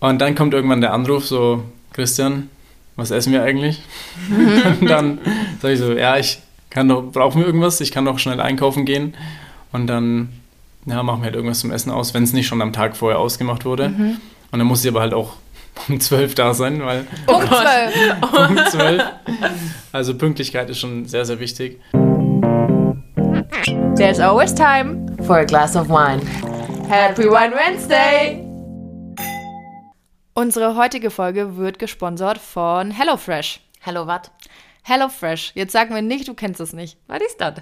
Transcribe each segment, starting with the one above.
Und dann kommt irgendwann der Anruf, so, Christian, was essen wir eigentlich? und dann sage ich so, ja, ich kann doch, brauchen wir irgendwas? Ich kann doch schnell einkaufen gehen. Und dann, ja, machen wir halt irgendwas zum Essen aus, wenn es nicht schon am Tag vorher ausgemacht wurde. Mhm. Und dann muss ich aber halt auch um 12 da sein, weil Punkt 12. Punkt 12. Also Pünktlichkeit ist schon sehr, sehr wichtig. There's always time. For a glass of wine. Happy Wine Wednesday! Unsere heutige Folge wird gesponsert von HelloFresh. Hello, wat? HelloFresh. Jetzt sagen wir nicht, du kennst es nicht. Was ist das?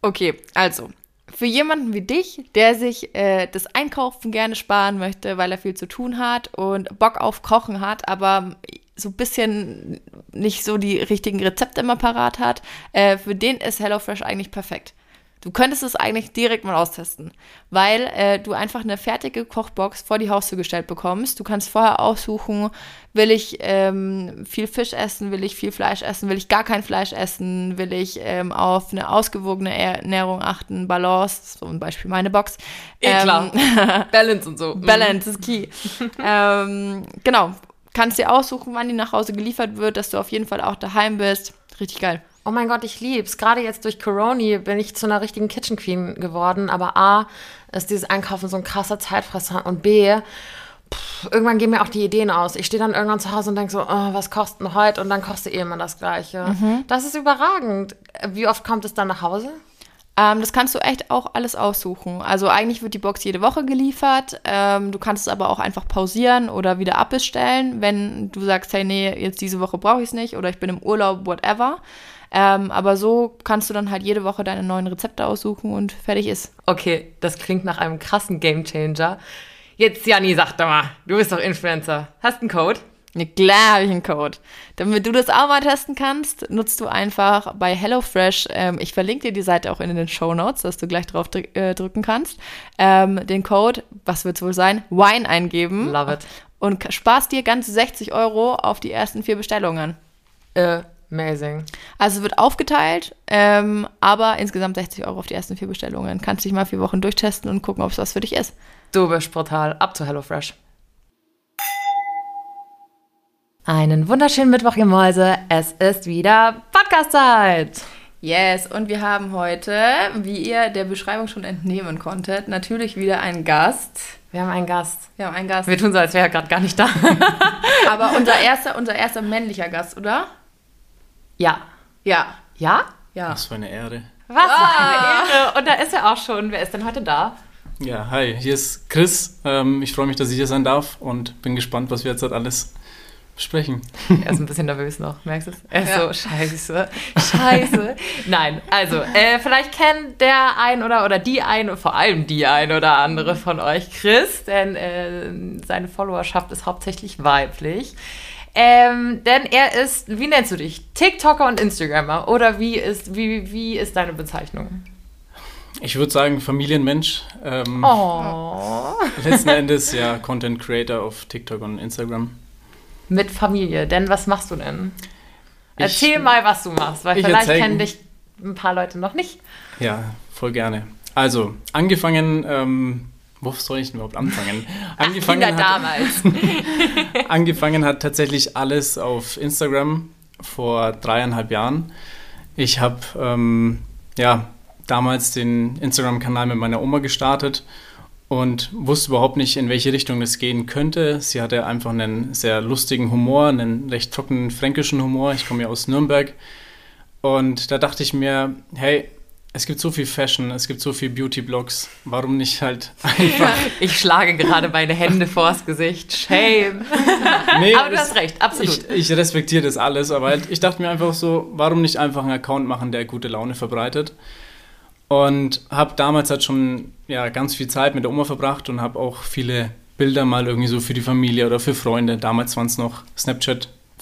Okay, also. Für jemanden wie dich, der sich äh, das Einkaufen gerne sparen möchte, weil er viel zu tun hat und Bock auf Kochen hat, aber so ein bisschen nicht so die richtigen Rezepte immer parat hat, äh, für den ist HelloFresh eigentlich perfekt. Du könntest es eigentlich direkt mal austesten, weil äh, du einfach eine fertige Kochbox vor die Haustür gestellt bekommst. Du kannst vorher aussuchen, will ich ähm, viel Fisch essen, will ich viel Fleisch essen, will ich gar kein Fleisch essen, will ich ähm, auf eine ausgewogene Ernährung achten, Balance, so ein Beispiel meine Box. Eh klar. Ähm, Balance und so. Balance ist key. ähm, genau, kannst dir aussuchen, wann die nach Hause geliefert wird, dass du auf jeden Fall auch daheim bist. Richtig geil. Oh mein Gott, ich lieb's. Gerade jetzt durch Corona bin ich zu einer richtigen Kitchen Queen geworden. Aber A, ist dieses Einkaufen so ein krasser Zeitfresser. Und B, pff, irgendwann gehen mir auch die Ideen aus. Ich stehe dann irgendwann zu Hause und denke so, oh, was kostet denn heute? Und dann kostet eh immer das Gleiche. Das ist überragend. Wie oft kommt es dann nach Hause? Ähm, das kannst du echt auch alles aussuchen. Also eigentlich wird die Box jede Woche geliefert. Ähm, du kannst es aber auch einfach pausieren oder wieder abbestellen, wenn du sagst, hey, nee, jetzt diese Woche brauche ich es nicht oder ich bin im Urlaub, whatever. Ähm, aber so kannst du dann halt jede Woche deine neuen Rezepte aussuchen und fertig ist. Okay, das klingt nach einem krassen Gamechanger. Jetzt, Janni, sag doch mal, du bist doch Influencer. Hast einen Code? Ja, klar habe ich einen Code. Damit du das auch mal testen kannst, nutzt du einfach bei HelloFresh, ähm, ich verlinke dir die Seite auch in den Show Notes, dass du gleich drauf drück, äh, drücken kannst, ähm, den Code, was wird es wohl sein, Wine eingeben. Love it. Und sparst dir ganze 60 Euro auf die ersten vier Bestellungen. Amazing. Also wird aufgeteilt, ähm, aber insgesamt 60 Euro auf die ersten vier Bestellungen. Kannst dich mal vier Wochen durchtesten und gucken, ob es was für dich ist. Du bist brutal. Ab zu HelloFresh. Einen wunderschönen Mittwoch, ihr Mäuse. Es ist wieder Podcast-Zeit. Yes, und wir haben heute, wie ihr der Beschreibung schon entnehmen konntet, natürlich wieder einen Gast. Wir haben einen Gast. Wir haben einen Gast. Wir tun so, als wäre er gerade gar nicht da. Aber unser erster, unser erster männlicher Gast, oder? Ja. Ja. Ja? Ja. Was für eine Ehre. Was für eine Ehre. Und da ist er auch schon. Wer ist denn heute da? Ja, hi, hier ist Chris. Ähm, ich freue mich, dass ich hier sein darf und bin gespannt, was wir jetzt halt alles besprechen. Er ist ein bisschen nervös noch, merkst du es? Er ist Ja. so, scheiße, scheiße. Nein, also, äh, vielleicht kennt der ein oder, oder die ein, vor allem die ein oder andere von euch Chris, denn äh, seine Followerschaft ist hauptsächlich weiblich. Ähm, denn er ist, wie nennst du dich? TikToker und Instagrammer? Oder wie ist, wie, wie ist deine Bezeichnung? Ich würde sagen Familienmensch. Ähm, Oh. Letzten Endes ja Content Creator auf TikTok und Instagram. Mit Familie, denn was machst du denn? Ich- Erzähl mal, was du machst, weil Ich vielleicht kennen dich ein paar Leute noch nicht. Ja, voll gerne. Also, angefangen, ähm, wo soll ich denn überhaupt anfangen? Angefangen Kinder hat, damals. angefangen hat tatsächlich alles auf Instagram vor dreieinhalb Jahren. Ich habe ähm, ja, damals den Instagram-Kanal mit meiner Oma gestartet und wusste überhaupt nicht, in welche Richtung das gehen könnte. Sie hatte einfach einen sehr lustigen Humor, einen recht trockenen fränkischen Humor. Ich komme ja aus Nürnberg. Und da dachte ich mir, hey, es gibt so viel Fashion, es gibt so viel Beauty-Blogs, warum nicht halt einfach... Ich schlage gerade meine Hände vors Gesicht. Shame. Nee, Aber du hast recht, absolut. Ich, ich respektiere das alles, aber halt, ich dachte mir einfach so, warum nicht einfach einen Account machen, der gute Laune verbreitet? Und habe damals halt schon ja, ganz viel Zeit mit der Oma verbracht und habe auch viele Bilder mal irgendwie so für die Familie oder für Freunde. Damals waren es noch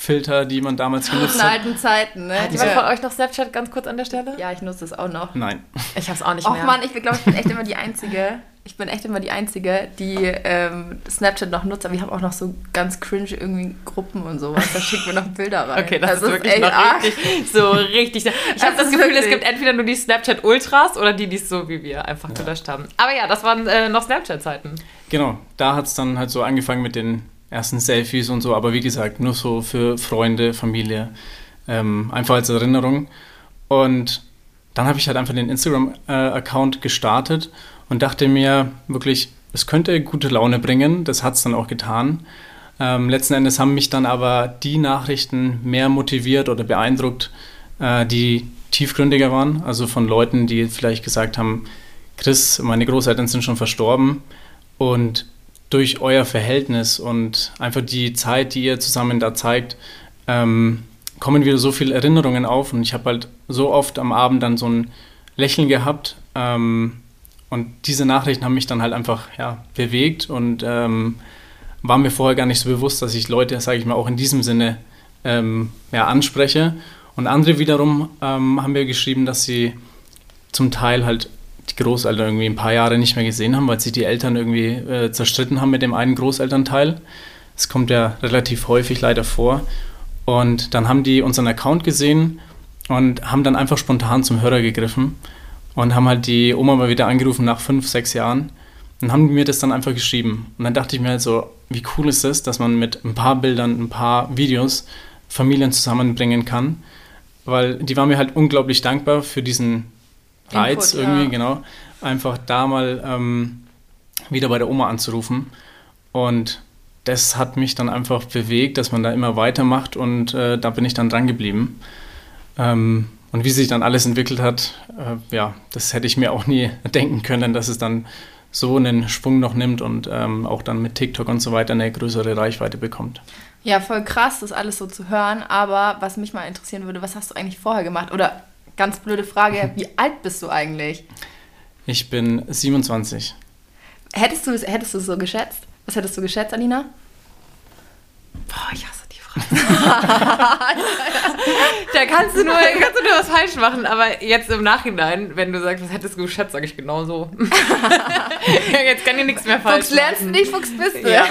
Snapchat-Filter, die man damals In genutzt hat. alten Zeiten, ne? Hat jemand von euch noch Snapchat ganz kurz an der Stelle? Ja, ich nutze das auch noch. Nein. Ich hab's auch nicht Och mehr. Mann, ich glaube, ich bin echt immer die Einzige. Ich bin echt immer die Einzige, die ähm, Snapchat noch nutzt, aber ich habe auch noch so ganz cringe irgendwie Gruppen und sowas. Da schickt mir noch Bilder rein. Okay, das, ist wirklich echt noch arg. richtig, so richtig. Ich habe Das das Gefühl, es gibt entweder nur die Snapchat Ultras oder die, die es so wie wir einfach gelöscht haben. Aber ja, das waren äh, noch Snapchat-Zeiten. Genau, da hat es dann halt so angefangen mit den ersten Selfies und so, aber wie gesagt, nur so für Freunde, Familie, ähm, einfach als Erinnerung. Und dann habe ich halt einfach den Instagram-Account äh, gestartet und dachte mir wirklich, es könnte gute Laune bringen. Das hat es dann auch getan. Ähm, letzten Endes haben mich dann aber die Nachrichten mehr motiviert oder beeindruckt, äh, die tiefgründiger waren. Also von Leuten, die vielleicht gesagt haben, Chris, meine Großeltern sind schon verstorben und durch euer Verhältnis und einfach die Zeit, die ihr zusammen da zeigt, ähm, kommen wieder so viele Erinnerungen auf. Und ich habe halt so oft am Abend dann so ein Lächeln gehabt. Ähm, und diese Nachrichten haben mich dann halt einfach ja, bewegt. Und ähm, war mir vorher gar nicht so bewusst, dass ich Leute, sage ich mal, auch in diesem Sinne ähm, ja, anspreche. Und andere wiederum ähm, haben mir geschrieben, dass sie zum Teil halt die Großeltern irgendwie ein paar Jahre nicht mehr gesehen haben, weil sich die Eltern irgendwie äh, zerstritten haben mit dem einen Großelternteil. Das kommt ja relativ häufig leider vor. Und dann haben die unseren Account gesehen und haben dann einfach spontan zum Hörer gegriffen und haben halt die Oma mal wieder angerufen nach fünf, sechs Jahren und haben mir das dann einfach geschrieben. Und dann dachte ich mir halt so, wie cool ist das, dass man mit ein paar Bildern, ein paar Videos Familien zusammenbringen kann. Weil die war mir halt unglaublich dankbar für diesen Reiz Input, irgendwie, ja. genau. Einfach da mal ähm, wieder bei der Oma anzurufen. Und das hat mich dann einfach bewegt, dass man da immer weitermacht und äh, da bin ich dann dran geblieben. Ähm, und wie sich dann alles entwickelt hat, äh, ja, das hätte ich mir auch nie denken können, dass es dann so einen Schwung noch nimmt und ähm, auch dann mit TikTok und so weiter eine größere Reichweite bekommt. Ja, voll krass, das alles so zu hören. Aber was mich mal interessieren würde, was hast du eigentlich vorher gemacht? Oder ganz blöde Frage, wie alt bist du eigentlich? Ich bin 27. Hättest du, hättest du es so geschätzt? Was hättest du geschätzt, Alina? Boah, ich hasse da kannst du, nur, kannst du nur was falsch machen, aber jetzt im Nachhinein, wenn du sagst, was hättest du geschätzt, sage ich genau so. jetzt kann ich nichts mehr falsch Fuchs lernst du nicht, Fuchs bist du. Ja,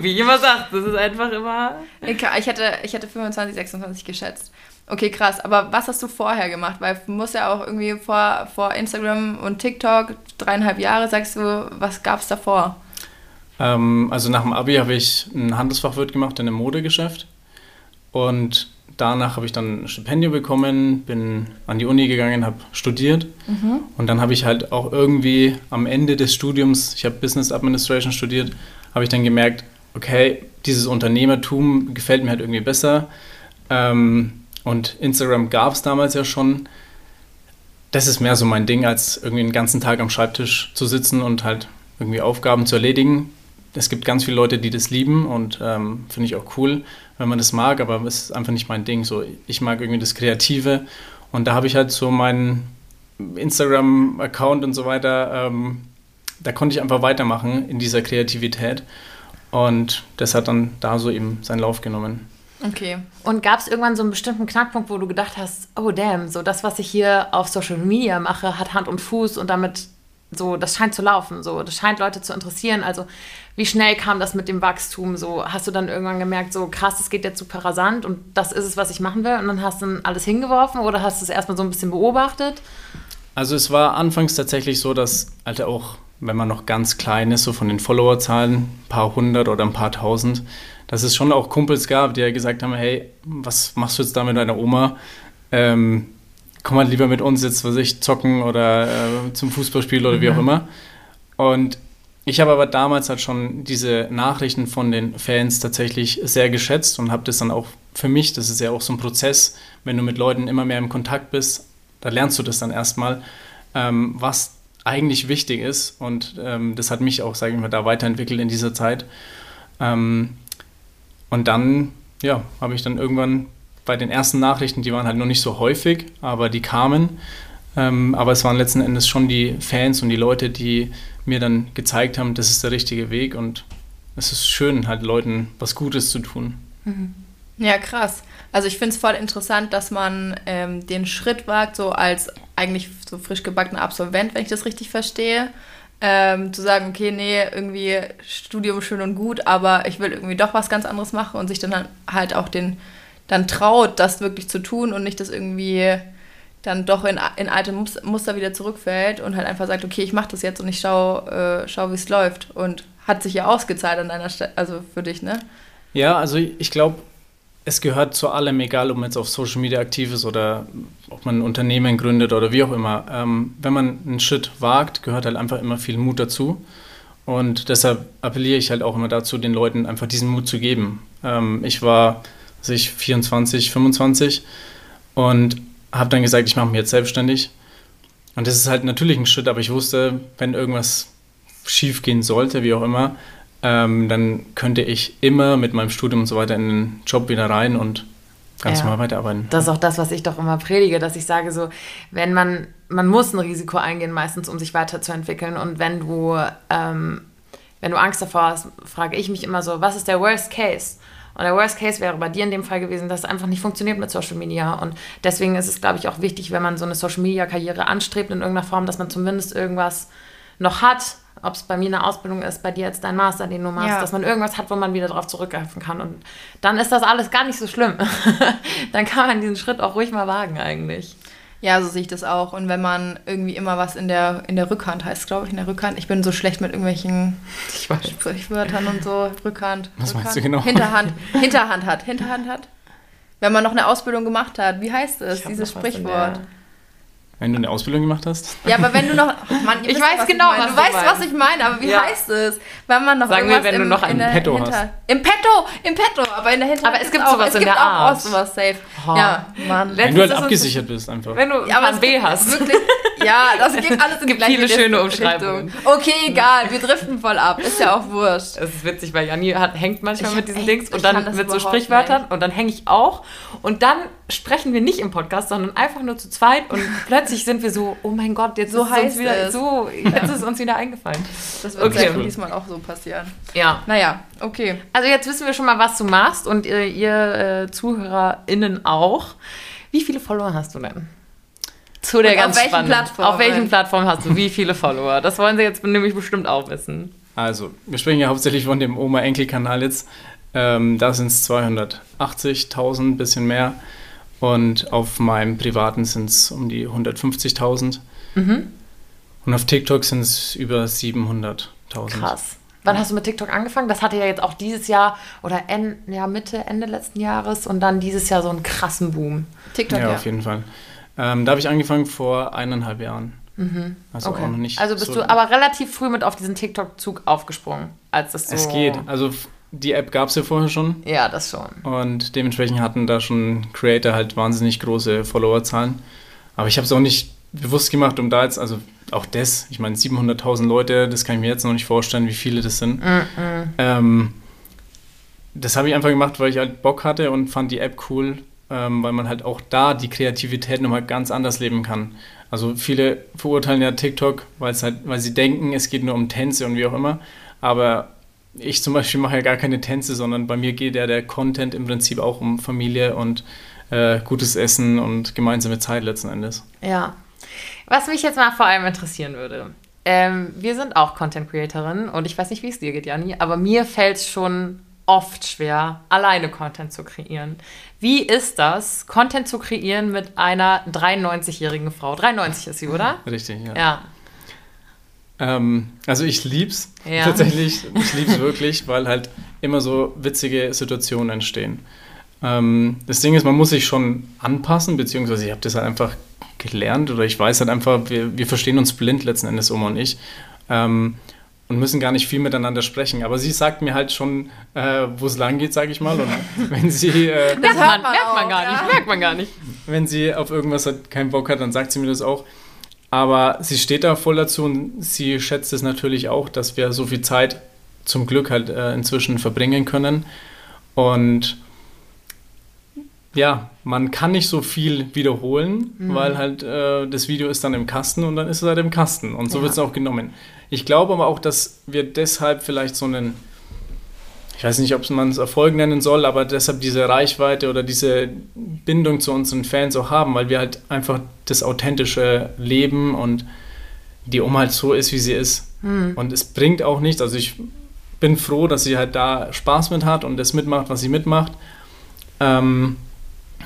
wie ich immer sagt, das ist einfach immer... Ich hätte, ich hätte 25, 26 geschätzt. Okay, krass. Aber was hast du vorher gemacht? Weil du musst ja auch irgendwie vor, vor Instagram und TikTok dreieinhalb Jahre, sagst du, was gab es davor? Ähm, also nach dem Abi habe ich ein Handelsfachwirt gemacht in einem Modegeschäft. Und danach habe ich dann ein Stipendium bekommen, bin an die Uni gegangen, habe studiert. Mhm. Und dann habe ich halt auch irgendwie am Ende des Studiums, ich habe Business Administration studiert, habe ich dann gemerkt, okay, dieses Unternehmertum gefällt mir halt irgendwie besser. Ähm, und Instagram gab es damals ja schon. Das ist mehr so mein Ding, als irgendwie den ganzen Tag am Schreibtisch zu sitzen und halt irgendwie Aufgaben zu erledigen es gibt ganz viele Leute, die das lieben und ähm, finde ich auch cool, wenn man das mag, aber es ist einfach nicht mein Ding. So, ich mag irgendwie das Kreative und da habe ich halt so meinen Instagram-Account und so weiter, ähm, da konnte ich einfach weitermachen in dieser Kreativität und das hat dann da so eben seinen Lauf genommen. Okay. Und gab es irgendwann so einen bestimmten Knackpunkt, wo du gedacht hast, oh damn, so das, was ich hier auf Social Media mache, hat Hand und Fuß und damit so, das scheint zu laufen, so, das scheint Leute zu interessieren. Also, wie schnell kam das mit dem Wachstum? So, hast du dann irgendwann gemerkt, so krass, es geht jetzt super rasant und das ist es, was ich machen will? Und dann hast du dann alles hingeworfen oder hast du es erstmal so ein bisschen beobachtet? Also, es war anfangs tatsächlich so, dass, Alter, auch wenn man noch ganz klein ist, so von den Followerzahlen, ein paar hundert oder ein paar tausend, dass es schon auch Kumpels gab, die ja gesagt haben: Hey, was machst du jetzt da mit deiner Oma? Ähm, komm halt lieber mit uns jetzt, was ich, zocken oder äh, zum Fußballspiel oder wie auch mhm. immer. Und ich habe aber damals halt schon diese Nachrichten von den Fans tatsächlich sehr geschätzt und habe das dann auch für mich, das ist ja auch so ein Prozess, wenn du mit Leuten immer mehr im Kontakt bist, da lernst du das dann erstmal, ähm, was eigentlich wichtig ist. Und ähm, das hat mich auch, sage ich mal, da weiterentwickelt in dieser Zeit. Ähm, und dann, ja, habe ich dann irgendwann bei den ersten Nachrichten, die waren halt noch nicht so häufig, aber die kamen. Ähm, aber es waren letzten Endes schon die Fans und die Leute, die mir dann gezeigt haben, das ist der richtige Weg und es ist schön, halt Leuten was Gutes zu tun. Mhm. Ja, krass. Also ich finde es voll interessant, dass man ähm, den Schritt wagt, so als eigentlich so frisch gebackener Absolvent, wenn ich das richtig verstehe, ähm, zu sagen, okay, nee, irgendwie Studium schön und gut, aber ich will irgendwie doch was ganz anderes machen und sich dann halt auch den dann traut, das wirklich zu tun und nicht das irgendwie dann doch in, in alte Muster wieder zurückfällt und halt einfach sagt, okay, ich mache das jetzt und ich schau, äh, schau wie es läuft und hat sich ja ausgezahlt an deiner Stelle, also für dich, ne? Ja, also ich glaube, es gehört zu allem, egal ob man jetzt auf Social Media aktiv ist oder ob man ein Unternehmen gründet oder wie auch immer. Ähm, wenn man einen Schritt wagt, gehört halt einfach immer viel Mut dazu. Und deshalb appelliere ich halt auch immer dazu, den Leuten einfach diesen Mut zu geben. Ähm, ich war, also ich 24, 25 und habe dann gesagt, ich mache mich jetzt selbstständig. Und das ist halt natürlich ein Schritt, aber ich wusste, wenn irgendwas schief gehen sollte, wie auch immer, ähm, dann könnte ich immer mit meinem Studium und so weiter in den Job wieder rein und ganz ja. normal weiterarbeiten. Das ist auch das, was ich doch immer predige, dass ich sage so, wenn man, man muss ein Risiko eingehen meistens, um sich weiterzuentwickeln und wenn du, ähm, wenn du Angst davor hast, frage ich mich immer so, was ist der Worst Case? Und der Worst Case wäre bei dir in dem Fall gewesen, dass es einfach nicht funktioniert mit Social Media. Und deswegen ist es, glaube ich, auch wichtig, wenn man so eine Social Media Karriere anstrebt in irgendeiner Form, dass man zumindest irgendwas noch hat, ob es bei mir eine Ausbildung ist, bei dir jetzt dein Master, den du machst, ja. dass man irgendwas hat, wo man wieder darauf zurückgreifen kann. Und dann ist das alles gar nicht so schlimm. dann kann man diesen Schritt auch ruhig mal wagen eigentlich. Ja, so sehe ich das auch. Und wenn man irgendwie immer was in der, in der Rückhand heißt, glaube ich, in der Rückhand. Ich bin so schlecht mit irgendwelchen Sprichwörtern und so. Rückhand. Was Rückhand. meinst du genau? Hinterhand. Hinterhand hat. Hinterhand hat. Wenn man noch eine Ausbildung gemacht hat, wie heißt es, dieses Sprichwort? Wenn du eine Ausbildung gemacht hast? Ja, aber wenn du noch. Oh Mann, ich weiß genau, was du, weißt, was ich meine, aber wie ja. heißt es? Wenn man noch Sagen wir, wenn im, du noch einen Petto Hinter hast. Im Petto, im Petto, aber in der Hinterhand. Aber es gibt sowas es in gibt der Art. Es gibt auch sowas safe. Oh. Ja, Mann. Wenn du halt abgesichert bist einfach. Wenn du ja, aber B hast. Wirklich, ja, das gibt alles in die gleiche viele schöne Umschreibungen. Okay, egal, wir driften voll ab. Ist ja auch wurscht. Es ist witzig, weil Janni hat, hängt manchmal ich mit diesen Dings und dann mit so Sprichwörtern und dann hänge ich auch und dann sprechen wir nicht im Podcast, sondern einfach nur zu zweit und plötzlich sind wir so, oh mein Gott, jetzt so ist heißt es wieder es. so, jetzt ist uns wieder eingefallen. Das wird okay. diesmal auch so passieren. Ja. Naja, okay. Also jetzt wissen wir schon mal, was du machst und ihr, ihr äh, ZuhörerInnen auch. Wie viele Follower hast du denn? Zu der und ganz auf welchen Plattform? Auf welchen Plattformen hast du wie viele Follower? Das wollen sie jetzt nämlich bestimmt auch wissen. Also, wir sprechen ja hauptsächlich von dem Oma-Enkel-Kanal jetzt. Ähm, da sind es 280.000, bisschen mehr. Und auf meinem privaten sind es um die 150.000. Mhm. Und auf TikTok sind es über 700.000. Krass. Wann hast du mit TikTok angefangen? Das hatte ja jetzt auch dieses Jahr oder en, ja, Mitte, Ende letzten Jahres und dann dieses Jahr so einen krassen Boom. TikTok, ja. ja. auf jeden Fall. Ähm, da habe ich angefangen vor eineinhalb Jahren. Mhm. Also okay. auch noch nicht. Also bist so du aber relativ früh mit auf diesen TikTok-Zug aufgesprungen, als das so. Es geht. Also die App gab es ja vorher schon. Ja, das schon. Und dementsprechend hatten da schon Creator halt wahnsinnig große Followerzahlen. Aber ich habe es auch nicht bewusst gemacht, um da jetzt, also auch das, ich meine 700.000 Leute, das kann ich mir jetzt noch nicht vorstellen, wie viele das sind. Mm -mm. Ähm, das habe ich einfach gemacht, weil ich halt Bock hatte und fand die App cool, ähm, weil man halt auch da die Kreativität nochmal ganz anders leben kann. Also viele verurteilen ja TikTok, halt, weil sie denken, es geht nur um Tänze und wie auch immer. Aber ich zum Beispiel mache ja gar keine Tänze, sondern bei mir geht ja der Content im Prinzip auch um Familie und äh, gutes Essen und gemeinsame Zeit letzten Endes. Ja. Was mich jetzt mal vor allem interessieren würde. Ähm, wir sind auch Content Creatorinnen und ich weiß nicht, wie es dir geht, Jani, aber mir fällt es schon oft schwer, alleine Content zu kreieren. Wie ist das, Content zu kreieren mit einer 93-jährigen Frau? 93 ist sie, oder? Richtig, ja. Ja. Ähm, also ich lieb's ja. tatsächlich. Ich lieb's wirklich, weil halt immer so witzige Situationen entstehen. Ähm, das Ding ist, man muss sich schon anpassen, beziehungsweise ich habe das halt einfach gelernt oder ich weiß halt einfach, wir, wir verstehen uns blind letzten Endes, Oma und ich. Ähm, und müssen gar nicht viel miteinander sprechen. Aber sie sagt mir halt schon, äh, wo es lang geht, sage ich mal. Und wenn sie. Äh, das man, merkt man gar nicht, merkt man gar nicht. Wenn sie auf irgendwas halt keinen Bock hat, dann sagt sie mir das auch. Aber sie steht da voll dazu und sie schätzt es natürlich auch, dass wir so viel Zeit zum Glück halt äh, inzwischen verbringen können. Und ja, man kann nicht so viel wiederholen, mhm. weil halt äh, das Video ist dann im Kasten und dann ist es halt im Kasten. Und so ja. wird es auch genommen. Ich glaube aber auch, dass wir deshalb vielleicht so einen ich weiß nicht, ob man es Erfolg nennen soll, aber deshalb diese Reichweite oder diese Bindung zu unseren Fans auch haben, weil wir halt einfach das authentische Leben und die Oma halt so ist, wie sie ist. Mhm. Und es bringt auch nichts. Also ich bin froh, dass sie halt da Spaß mit hat und das mitmacht, was sie mitmacht. Ähm,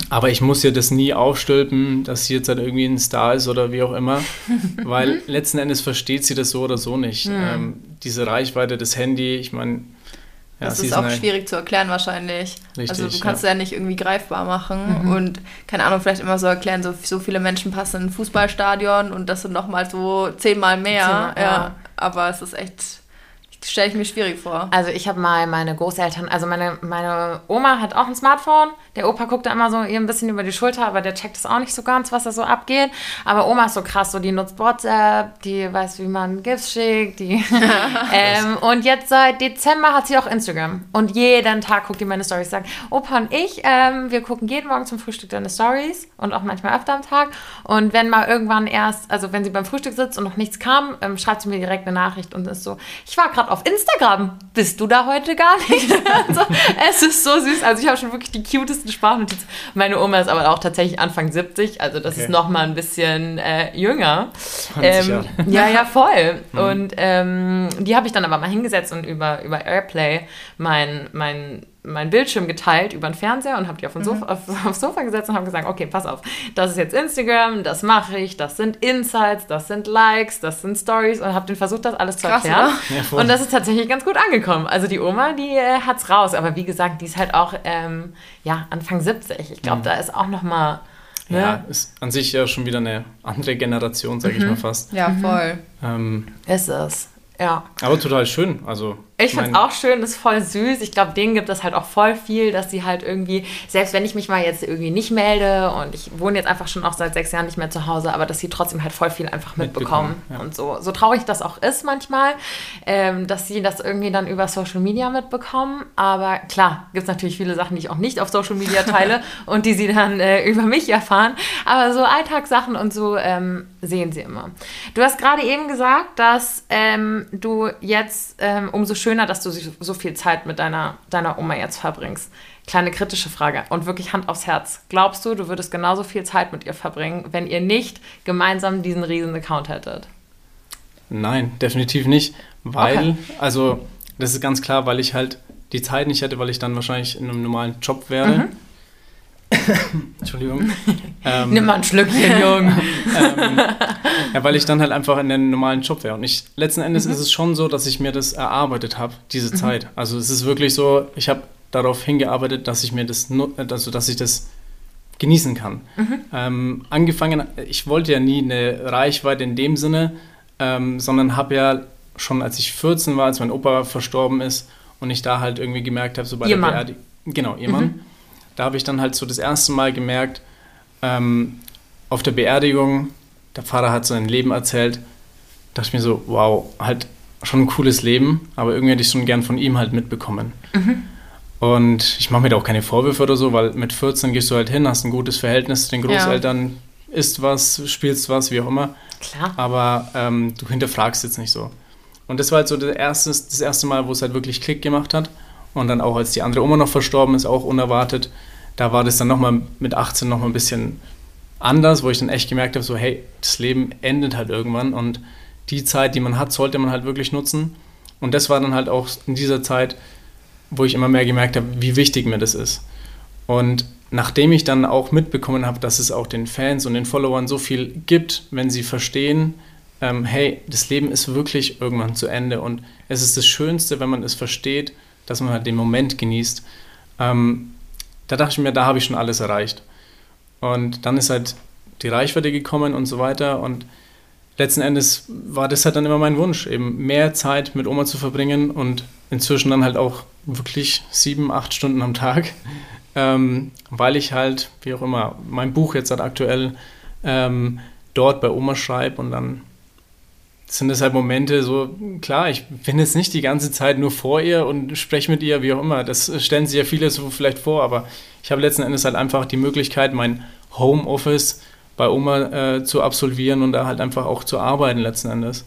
Aber ich muss ja das nie aufstülpen, dass sie jetzt halt irgendwie ein Star ist oder wie auch immer, weil letzten Endes versteht sie das so oder so nicht. Ähm, diese Reichweite, das Handy, ich meine, ja, das ist auch schwierig zu erklären wahrscheinlich. Richtig, also du ja. kannst ja. nicht irgendwie greifbar machen und keine Ahnung, vielleicht immer so erklären, so, so viele Menschen passen in ein Fußballstadion und das sind nochmal so zehnmal mehr. Zehnmal, ja. ja. Aber es ist echt, stelle ich mir schwierig vor. Also ich habe mal meine Großeltern, also meine, meine Oma hat auch ein Smartphone. Der Opa guckt da immer so ihr ein bisschen über die Schulter, aber der checkt es auch nicht so ganz, was da so abgeht. Aber Oma ist so krass, so die nutzt WhatsApp, die weiß, wie man GIFs schickt, die ähm, und jetzt seit Dezember hat sie auch Instagram. Und jeden Tag guckt die meine Stories, sagt, Opa und ich, ähm, wir gucken jeden Morgen zum Frühstück deine Stories und auch manchmal öfter am Tag. Und wenn mal irgendwann erst, also wenn sie beim Frühstück sitzt und noch nichts kam, ähm, schreibt sie mir direkt eine Nachricht und ist so, ich war gerade auf Instagram, bist du da heute gar nicht? also, es ist so süß. Also ich habe schon wirklich die cutesten Sprachnotizen. Meine Oma ist aber auch tatsächlich Anfang 70, also das Okay. ist noch mal ein bisschen äh, jünger. 20 Ähm, ja, ja, voll. Und ähm, die habe ich dann aber mal hingesetzt und über, über Airplay mein, mein, mein Bildschirm geteilt über den Fernseher und habe die auf den Sofa, auf, aufs Sofa gesetzt und habe gesagt, okay, pass auf, das ist jetzt Instagram, das mache ich, das sind Insights, das sind Likes, das sind Stories und habe den versucht, das alles zu Krass, erklären. Ja, und das ist tatsächlich ganz gut angekommen. Also die Oma, die äh, hat's raus, aber wie gesagt, die ist halt auch ähm, ja, Anfang 70. Ich glaube, da ist auch noch mal ne? Ja, ist an sich ja schon wieder eine andere Generation, sage ich Mhm. mal fast. Ja, voll. Ähm, ist es. Ja. aber total schön. Also, Ich finde es auch schön, ist voll süß. Ich glaube, denen gibt es halt auch voll viel, dass sie halt irgendwie, selbst wenn ich mich mal jetzt irgendwie nicht melde und ich wohne jetzt einfach schon auch seit sechs Jahren nicht mehr zu Hause, aber dass sie trotzdem halt voll viel einfach mitbekommen. Mitbekommen, ja. Und so, so traurig das auch ist manchmal, ähm, dass sie das irgendwie dann über Social Media mitbekommen. Aber klar, gibt es natürlich viele Sachen, die ich auch nicht auf Social Media teile und die sie dann äh, über mich erfahren. Aber so Alltagssachen und so ähm, sehen sie immer. Du hast gerade eben gesagt, dass ähm, du jetzt ähm, umso schöner, dass du so- so viel Zeit mit deiner, deiner Oma jetzt verbringst. Kleine kritische Frage und wirklich Hand aufs Herz. Glaubst du, du würdest genauso viel Zeit mit ihr verbringen, wenn ihr nicht gemeinsam diesen riesen Account hättet? Nein, definitiv nicht. Weil, Okay. also, das ist ganz klar, weil ich halt die Zeit nicht hätte, weil ich dann wahrscheinlich in einem normalen Job wäre. Mhm. Entschuldigung. ähm, Nimm mal ein Schlückchen, Junge. ähm, ja, weil ich dann halt einfach in einem normalen Job wäre. Und ich, letzten Endes Mhm. ist es schon so, dass ich mir das erarbeitet habe, diese Zeit. Also es ist wirklich so, ich habe darauf hingearbeitet, dass ich mir das, also dass ich das genießen kann. Mhm. Ähm, angefangen, ich wollte ja nie eine Reichweite in dem Sinne, ähm, sondern habe ja schon, als ich 14 war, als mein Opa verstorben ist und ich da halt irgendwie gemerkt habe, so bei Ihr der Mann. Beerdigung, genau, ihr Mann, da habe ich dann halt so das erste Mal gemerkt, ähm, auf der Beerdigung, der Pfarrer hat sein Leben erzählt, dachte ich mir so, wow, halt schon ein cooles Leben, aber irgendwie hätte ich schon gern von ihm halt mitbekommen. Und ich mache mir da auch keine Vorwürfe oder so, weil mit 14 gehst du halt hin, hast ein gutes Verhältnis zu den Ja. Großeltern, isst was, spielst was, wie auch immer, Klar. aber ähm, du hinterfragst jetzt nicht so. Und das war halt so das erste, das erste Mal, wo es halt wirklich Klick gemacht hat. Und dann auch, als die andere Oma noch verstorben ist, auch unerwartet, da war das dann nochmal mit 18 nochmal ein bisschen anders, wo ich dann echt gemerkt habe, so hey, das Leben endet halt irgendwann und die Zeit, die man hat, sollte man halt wirklich nutzen. Und das war dann halt auch in dieser Zeit, wo ich immer mehr gemerkt habe, wie wichtig mir das ist. Und nachdem ich dann auch mitbekommen habe, dass es auch den Fans und den Followern so viel gibt, wenn sie verstehen, ähm, hey, das Leben ist wirklich irgendwann zu Ende und es ist das Schönste, wenn man es versteht, dass man halt den Moment genießt. Ähm, da dachte ich mir, da habe ich schon alles erreicht. Und dann ist halt die Reichweite gekommen und so weiter. Und letzten Endes war das halt dann immer mein Wunsch, eben mehr Zeit mit Oma zu verbringen und inzwischen dann halt auch wirklich sieben, acht Stunden am Tag, ähm, weil ich halt, wie auch immer, mein Buch jetzt halt aktuell ähm, dort bei Oma schreibe und dann sind es halt Momente so, klar, ich bin jetzt nicht die ganze Zeit nur vor ihr und spreche mit ihr, wie auch immer. Das stellen sich ja viele so vielleicht vor, aber ich habe letzten Endes halt einfach die Möglichkeit, mein Homeoffice bei Oma äh, zu absolvieren und da halt einfach auch zu arbeiten letzten Endes.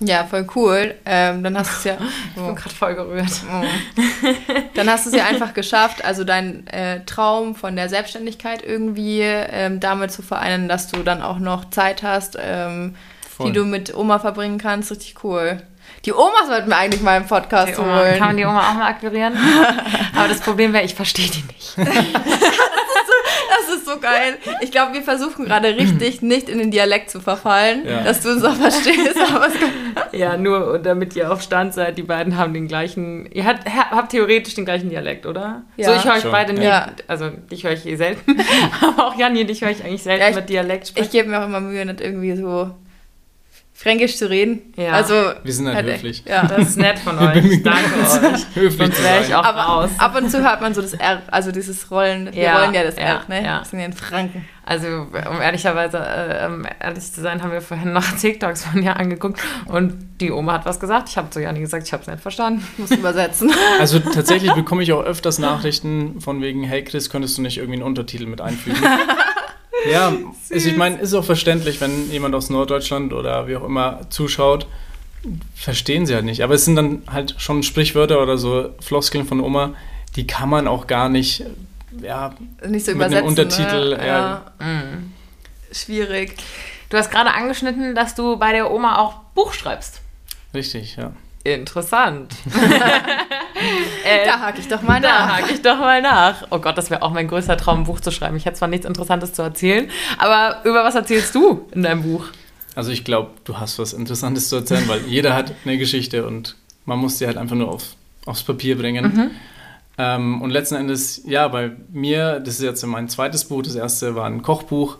Ja, voll cool. Ähm, dann hast du es ja. Ich bin gerade voll gerührt. Oh. Dann hast du es ja einfach geschafft, also deinen äh, Traum von der Selbstständigkeit irgendwie ähm, damit zu vereinen, dass du dann auch noch Zeit hast, ähm, Voll. die du mit Oma verbringen kannst. Richtig cool. Die Oma sollten wir eigentlich mal im Podcast Die Oma, holen. kann man die Oma auch mal akquirieren? Aber das Problem wäre, ich verstehe die nicht. ist so geil. Ich glaube, wir versuchen gerade richtig nicht in den Dialekt zu verfallen, Ja. dass du uns auch verstehst. Aber es Ja, nur damit ihr auf Stand seid, die beiden haben den gleichen, ihr habt, habt theoretisch den gleichen Dialekt, oder? Ja. So, ich höre euch Schon. beide Ja. also dich höre ich eh selten, aber auch Janni, dich höre ich eigentlich selten Ja, ich- mit Dialekt ich sprechen. gebe mir auch immer Mühe, nicht irgendwie so fränkisch zu reden. Ja. Also, Wir sind halt echt- höflich. Ja. Das ist nett von euch, danke euch. Höflich Sonst wäre ich auch Aber raus. ab und zu hört man so das R, also dieses Rollen. Wir Ja, rollen ja das ja, R, ne? ja. Das sind ja in Franken. Also, um ehrlicherweise, äh, um ehrlich zu sein, haben wir vorhin noch TikToks von ihr angeguckt und die Oma hat was gesagt. Ich habe zu Janni gesagt, ich habe es nicht verstanden. Muss übersetzen. Also tatsächlich bekomme ich auch öfters Nachrichten von wegen, hey Chris, könntest du nicht irgendwie einen Untertitel mit einfügen? Ja, also ich meine, ist auch verständlich, wenn jemand aus Norddeutschland oder wie auch immer zuschaut, verstehen sie halt nicht. Aber es sind dann halt schon Sprichwörter oder so Floskeln von Oma, die kann man auch gar nicht, ja, Nicht so Mit übersetzen. einem Untertitel, ne? ja. Mm. Schwierig. Du hast gerade angeschnitten, dass du bei der Oma auch Buch schreibst. richtig, ja. Interessant. äh, Da hake ich doch mal da nach. hake ich doch mal nach. Oh Gott, das wäre auch mein größter Traum, ein Buch zu schreiben. Ich hätte zwar nichts Interessantes zu erzählen, aber über was erzählst du in deinem Buch? Also ich glaube, du hast was Interessantes zu erzählen, weil jeder hat eine Geschichte und man muss sie halt einfach nur auf, aufs Papier bringen. Ähm, und letzten Endes, ja, bei mir, das ist jetzt mein zweites Buch, das erste war ein Kochbuch,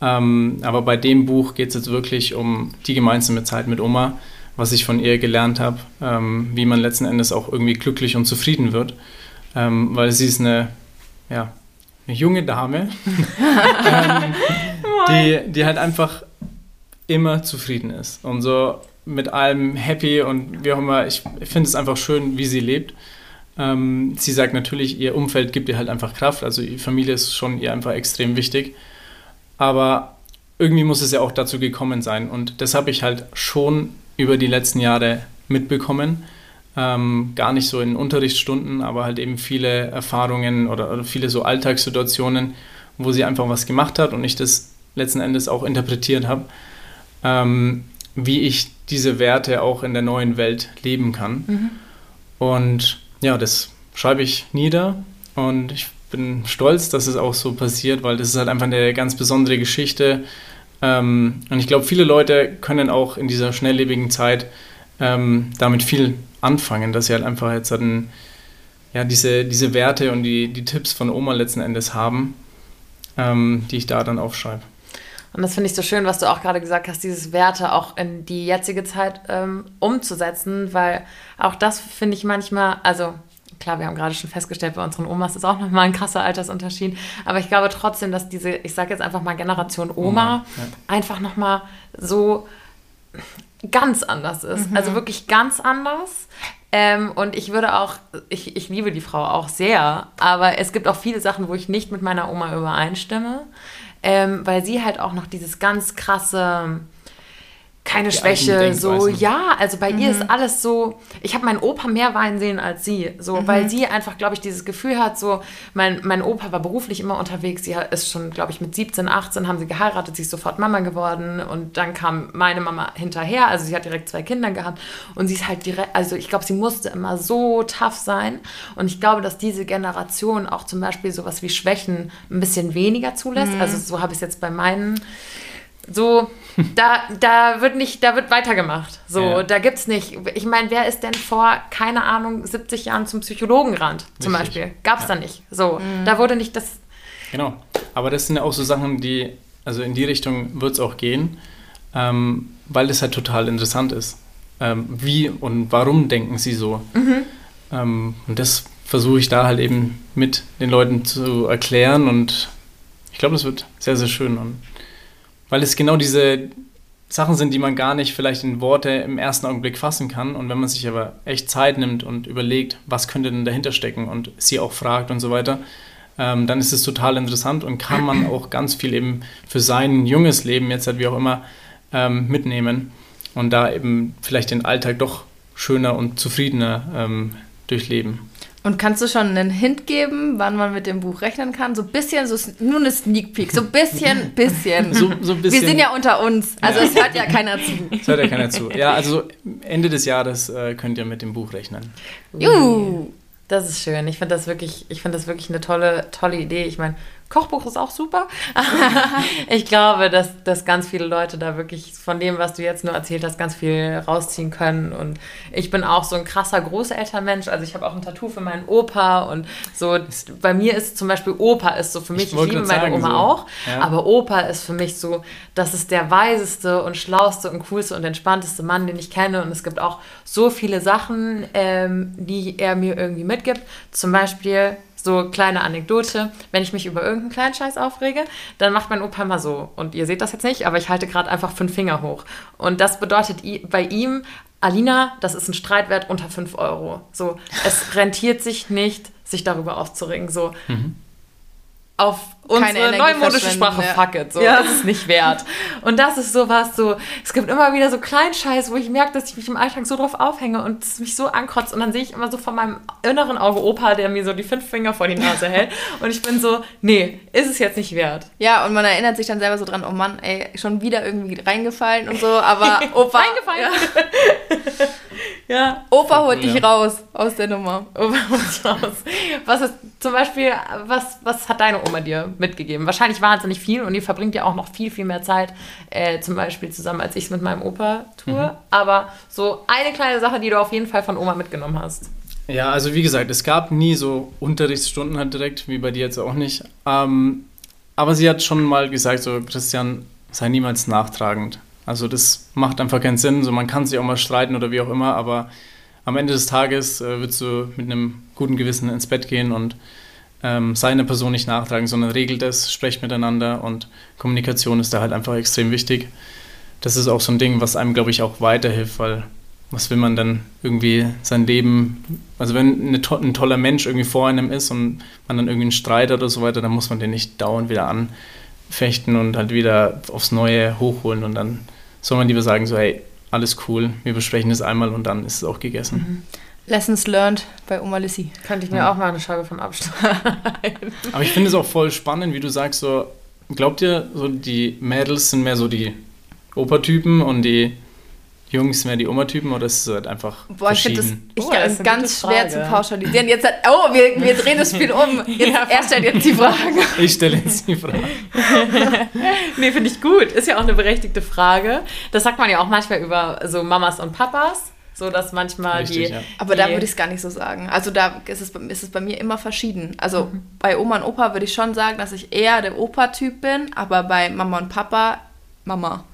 ähm, aber bei dem Buch geht es jetzt wirklich um die gemeinsame Zeit mit Oma, was ich von ihr gelernt habe, ähm, wie man letzten Endes auch irgendwie glücklich und zufrieden wird, ähm, weil sie ist eine, ja, eine junge Dame, ähm, die, die halt einfach immer zufrieden ist und so mit allem happy und wie auch immer. Ich finde es einfach schön, wie sie lebt. Ähm, sie sagt natürlich, ihr Umfeld gibt ihr halt einfach Kraft, also ihre Familie ist schon ihr einfach extrem wichtig. Aber irgendwie muss es ja auch dazu gekommen sein und das habe ich halt schon über die letzten Jahre mitbekommen. Ähm, gar nicht so in Unterrichtsstunden, aber halt eben viele Erfahrungen oder, oder viele so Alltagssituationen, wo sie einfach was gemacht hat und ich das letzten Endes auch interpretiert habe ähm, wie ich diese Werte auch in der neuen Welt leben kann. Und ja, das schreibe ich nieder und ich bin stolz, dass es auch so passiert, weil das ist halt einfach eine ganz besondere Geschichte. Ähm, und ich glaube, viele Leute können auch in dieser schnelllebigen Zeit ähm, damit viel anfangen, dass sie halt einfach jetzt halt ein, ja, diese, diese Werte und die, die Tipps von Oma letzten Endes haben, ähm, die ich da dann aufschreibe. Und das finde ich so schön, was du auch gerade gesagt hast, dieses Werte auch in die jetzige Zeit ähm, umzusetzen, weil auch das finde ich manchmal, also klar, wir haben gerade schon festgestellt, bei unseren Omas ist auch nochmal ein krasser Altersunterschied, aber ich glaube trotzdem, dass diese, ich sage jetzt einfach mal Generation Oma, Oma, ja. einfach nochmal so ganz anders ist. Also wirklich ganz anders. Ähm, und ich würde auch, ich, ich liebe die Frau auch sehr, aber es gibt auch viele Sachen, wo ich nicht mit meiner Oma übereinstimme, ähm, weil sie halt auch noch dieses ganz krasse, keine Schwäche, so, ja, also bei ihr ist alles so, ich habe meinen Opa mehr weinen sehen als sie, so, weil sie einfach, glaube ich, dieses Gefühl hat, so, mein, mein Opa war beruflich immer unterwegs, sie ist schon, glaube ich, mit 17, 18 haben sie geheiratet, sie ist sofort Mama geworden und dann kam meine Mama hinterher, also sie hat direkt zwei Kinder gehabt und sie ist halt direkt, also ich glaube, sie musste immer so tough sein und ich glaube, dass diese Generation auch zum Beispiel sowas wie Schwächen ein bisschen weniger zulässt, also so habe ich es jetzt bei meinen so, da, da wird nicht, da wird weitergemacht. So, Ja. da gibt's nicht. Ich meine, wer ist denn vor, keine Ahnung, 70 Jahren zum Psychologen gerannt, zum Richtig. Beispiel? Gab's da nicht. So, da wurde nicht das. Genau. Aber das sind ja auch so Sachen, die, also in die Richtung wird es auch gehen, ähm, weil das halt total interessant ist. Ähm, wie und warum denken sie so? Ähm, und das versuche ich da halt eben mit den Leuten zu erklären und ich glaube, das wird sehr, sehr schön. Und weil es genau diese Sachen sind, die man gar nicht vielleicht in Worte im ersten Augenblick fassen kann. Und wenn man sich aber echt Zeit nimmt und überlegt, was könnte denn dahinter stecken und sie auch fragt und so weiter, ähm, dann ist es total interessant und kann man auch ganz viel eben für sein junges Leben, jetzt halt wie auch immer, ähm, mitnehmen und da eben vielleicht den Alltag doch schöner und zufriedener ähm, durchleben. Und kannst du schon einen Hint geben, wann man mit dem Buch rechnen kann? So ein bisschen, so nur eine Sneak Peek, so ein bisschen, bisschen. So, so ein bisschen. Wir sind ja unter uns, also Ja. es hört ja keiner zu. Das hört ja keiner zu. Ja, also Ende des Jahres äh, könnt ihr mit dem Buch rechnen. Juhu. Das ist schön. Ich finde das wirklich, ich finde das wirklich eine tolle, tolle Idee. Ich meine, Kochbuch ist auch super. ich glaube, dass, dass ganz viele Leute da wirklich von dem, was du jetzt nur erzählt hast, ganz viel rausziehen können. Und ich bin auch so ein krasser Großelternmensch. Also ich habe auch ein Tattoo für meinen Opa und so. Bei mir ist zum Beispiel Opa ist so für mich, ich, ich liebe meine sagen, Oma so. auch, ja. aber Opa ist für mich so, das ist der weiseste und schlauste und coolste und entspannteste Mann, den ich kenne. Und es gibt auch so viele Sachen, ähm, die er mir irgendwie mitgibt. Zum Beispiel so kleine Anekdote, wenn ich mich über irgendeinen kleinen Scheiß aufrege, dann macht mein Opa mal so. Und ihr seht das jetzt nicht, aber ich halte gerade einfach fünf Finger hoch. Und das bedeutet bei ihm, Alina, das ist ein Streitwert unter fünf Euro. So, es rentiert sich nicht, sich darüber aufzuregen. So, mhm auf unsere neumodische Sprache ja. fuck it. So, ja. Das ist nicht wert. Und das ist sowas so, es gibt immer wieder so Kleinscheiß, wo ich merke, dass ich mich im Alltag so drauf aufhänge und es mich so ankotzt. Und dann sehe ich immer so von meinem inneren Auge Opa, der mir so die fünf Finger vor die Nase hält. Und ich bin so, nee, ist es jetzt nicht wert. Ja, und man erinnert sich dann selber so dran, oh Mann, ey, schon wieder irgendwie reingefallen und so, aber Opa. reingefallen. Ja. ja. Opa holt dich raus aus der Nummer. Opa holt dich raus. Was ist zum Beispiel, was, was hat deine Oma dir mitgegeben? Wahrscheinlich wahnsinnig viel und ihr verbringt ja auch noch viel, viel mehr Zeit äh, zum Beispiel zusammen, als ich es mit meinem Opa tue. Mhm. Aber so eine kleine Sache, die du auf jeden Fall von Oma mitgenommen hast. Ja, also wie gesagt, es gab nie so Unterrichtsstunden halt direkt, wie bei dir jetzt auch nicht. Ähm, aber sie hat schon mal gesagt, so Christian, sei niemals nachtragend. Also das macht einfach keinen Sinn. So man kann sich auch mal streiten oder wie auch immer, aber am Ende des Tages äh, würdest du mit einem guten Gewissen ins Bett gehen und ähm, seine Person nicht nachtragen, sondern regelt es, sprecht miteinander und Kommunikation ist da halt einfach extrem wichtig. Das ist auch so ein Ding, was einem, glaube ich, auch weiterhilft, weil was will man dann irgendwie sein Leben, also wenn eine, ein toller Mensch irgendwie vor einem ist und man dann irgendwie einen Streit hat oder so weiter, dann muss man den nicht dauernd wieder anfechten und halt wieder aufs Neue hochholen und dann soll man lieber sagen so, hey, alles cool, wir besprechen es einmal und dann ist es auch gegessen. Mhm. Lessons learned bei Oma Lissy. Könnte ich mir ja. auch mal eine Scheibe von abschneiden. Aber ich finde es auch voll spannend, wie du sagst, so, glaubt ihr, so die Mädels sind mehr so die Opertypen und die Jungs mehr die Oma-Typen oder ist es halt einfach Boah, ich finde das, ich oh, das ganz schwer zu pauschalisieren. Jetzt hat, oh, wir, wir drehen das Spiel um. Jetzt, ja, er stellt jetzt die Frage. Ich stelle jetzt die Frage. nee, finde ich gut. Ist ja auch eine berechtigte Frage. Das sagt man ja auch manchmal über so Mamas und Papas. So dass manchmal Richtig, die. Ja. Aber die da würde ich es gar nicht so sagen. Also da ist es, ist es bei mir immer verschieden. Also mhm. bei Oma und Opa würde ich schon sagen, dass ich eher der Opa-Typ bin, aber bei Mama und Papa Mama.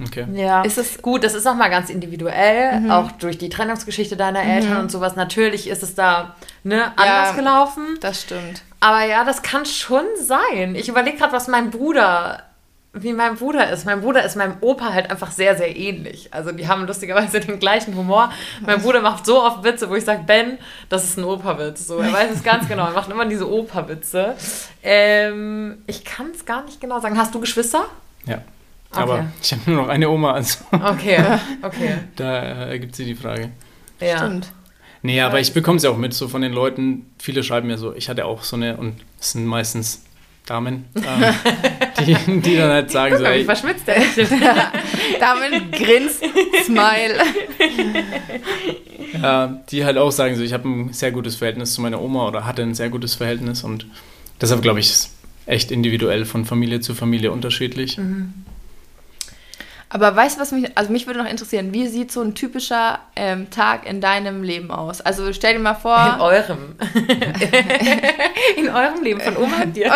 Okay. Ja, ist es gut, das ist auch mal ganz individuell, mhm. auch durch die Trennungsgeschichte deiner Eltern mhm. und sowas. Natürlich ist es da ne, anders ja, gelaufen. Das stimmt. Aber ja, das kann schon sein. Ich überlege gerade, was mein Bruder, wie mein Bruder ist. Mein Bruder ist meinem Opa halt einfach sehr, sehr ähnlich. Also die haben lustigerweise den gleichen Humor. Mein Bruder macht so oft Witze, wo ich sage, Ben, das ist ein Opa-Witz. So, er weiß es ganz genau. Er macht immer diese Opa-Witze. Ähm, ich kann es gar nicht genau sagen. Hast du Geschwister? Ja. Aber ich habe nur noch eine Oma. Also okay, okay. da äh, ergibt sich die Frage. Ja. Stimmt. Nee, aber ich bekomme es ja auch mit, so von den Leuten. Viele schreiben mir so, ich hatte auch so eine, und es sind meistens Damen, ähm, die, die dann halt sagen Guck, so, ey, verschwitzt der Damen, Grins, Smile. ja, die halt auch sagen so, ich habe ein sehr gutes Verhältnis zu meiner Oma oder hatte ein sehr gutes Verhältnis und deshalb glaube ich, ist echt individuell von Familie zu Familie unterschiedlich. Mhm. Aber weißt du, was mich, also mich würde noch interessieren, wie sieht so ein typischer ähm, Tag in deinem Leben aus? Also stell dir mal vor. In eurem. in eurem Leben, von Oma und dir.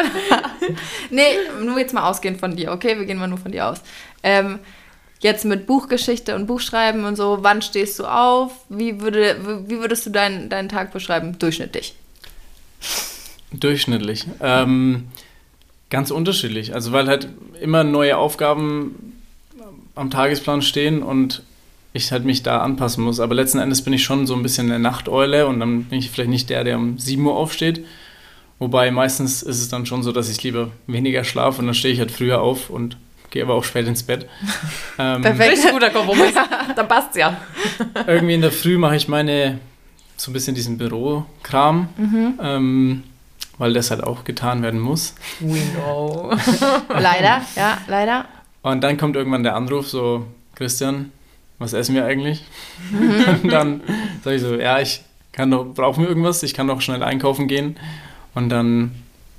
nee, nur jetzt mal ausgehend von dir, okay? Wir gehen mal nur von dir aus. Ähm, jetzt mit Buchgeschichte und Buchschreiben und so, wann stehst du auf? Wie, würde, wie würdest du deinen, deinen Tag beschreiben? Durchschnittlich. Durchschnittlich. Ähm, ganz unterschiedlich. Also weil halt immer neue Aufgaben am Tagesplan stehen und ich halt mich da anpassen muss. Aber letzten Endes bin ich schon so ein bisschen eine Nachteule und dann bin ich vielleicht nicht der, der um 7 Uhr aufsteht. Wobei meistens ist es dann schon so, dass ich lieber weniger schlafe und dann stehe ich halt früher auf und gehe aber auch spät ins Bett. ähm, Perfekt, guter Kompromiss. dann passt's ja. irgendwie in der Früh mache ich meine, so ein bisschen diesen Bürokram, mhm. ähm, weil das halt auch getan werden muss. We know. leider, ja, leider. Und dann kommt irgendwann der Anruf, so, Christian, was essen wir eigentlich? und dann sage ich so, ja, ich kann doch, brauchen wir irgendwas? Ich kann doch schnell einkaufen gehen. Und dann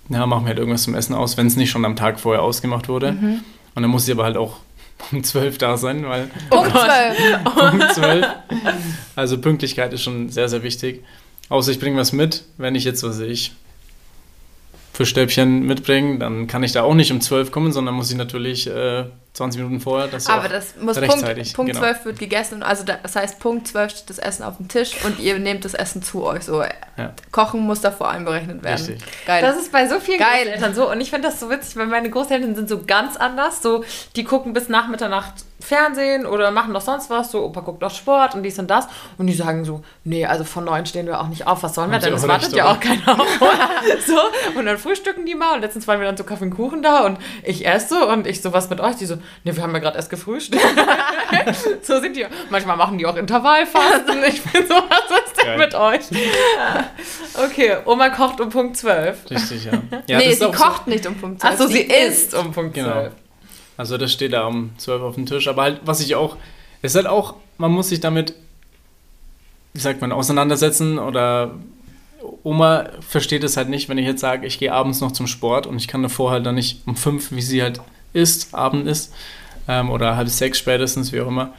ja, machen wir halt irgendwas zum Essen aus, wenn es nicht schon am Tag vorher ausgemacht wurde. Mhm. Und dann muss ich aber halt auch um 12 da sein, weil Punkt 12. um 12. Also Pünktlichkeit ist schon sehr, sehr wichtig. Außer ich bringe was mit. Wenn ich jetzt, was ich, Fischstäbchen mitbringe, dann kann ich da auch nicht um 12 kommen, sondern muss ich natürlich äh, 20 Minuten vorher. Das Aber das muss rechtzeitig, Punkt, Punkt genau. 12 wird gegessen. Also da- das heißt, Punkt 12 steht das Essen auf dem Tisch und ihr nehmt das Essen zu euch. So, Ja. Kochen muss davor einberechnet werden. Richtig. Geil. Das ist bei so vielen Geil. Großeltern so. Und ich finde das so witzig, weil meine Großeltern sind so ganz anders. So, die gucken bis nach Mitternacht Fernsehen oder machen doch sonst was. So, Opa guckt doch Sport und dies und das. Und die sagen so, nee, also von neun stehen wir auch nicht auf. Was sollen wir sie denn? Das wartet ja auch keiner auf. so, und dann frühstücken die mal. Und letztens waren wir dann so Kaffee und Kuchen da. Und ich esse so und ich so, was mit euch? Die so, nee, wir haben ja gerade erst gefrühstückt. so sind die. Manchmal machen die auch Intervallfasten. Ich bin so, was ist denn Geil. mit euch? Okay, Oma kocht um Punkt 12. Richtig, ja. ja nee, sie auch so- kocht nicht um Punkt 12. Achso, sie isst um Punkt Genau. 12. Also das steht da um 12 auf dem Tisch. Aber halt, was ich auch, es ist halt auch, man muss sich damit, wie sagt man, auseinandersetzen oder Oma versteht es halt nicht, wenn ich jetzt sage, ich gehe abends noch zum Sport und ich kann davor halt dann nicht um 5, wie sie halt isst, Abend ist, ähm, oder halb sechs spätestens, wie auch immer.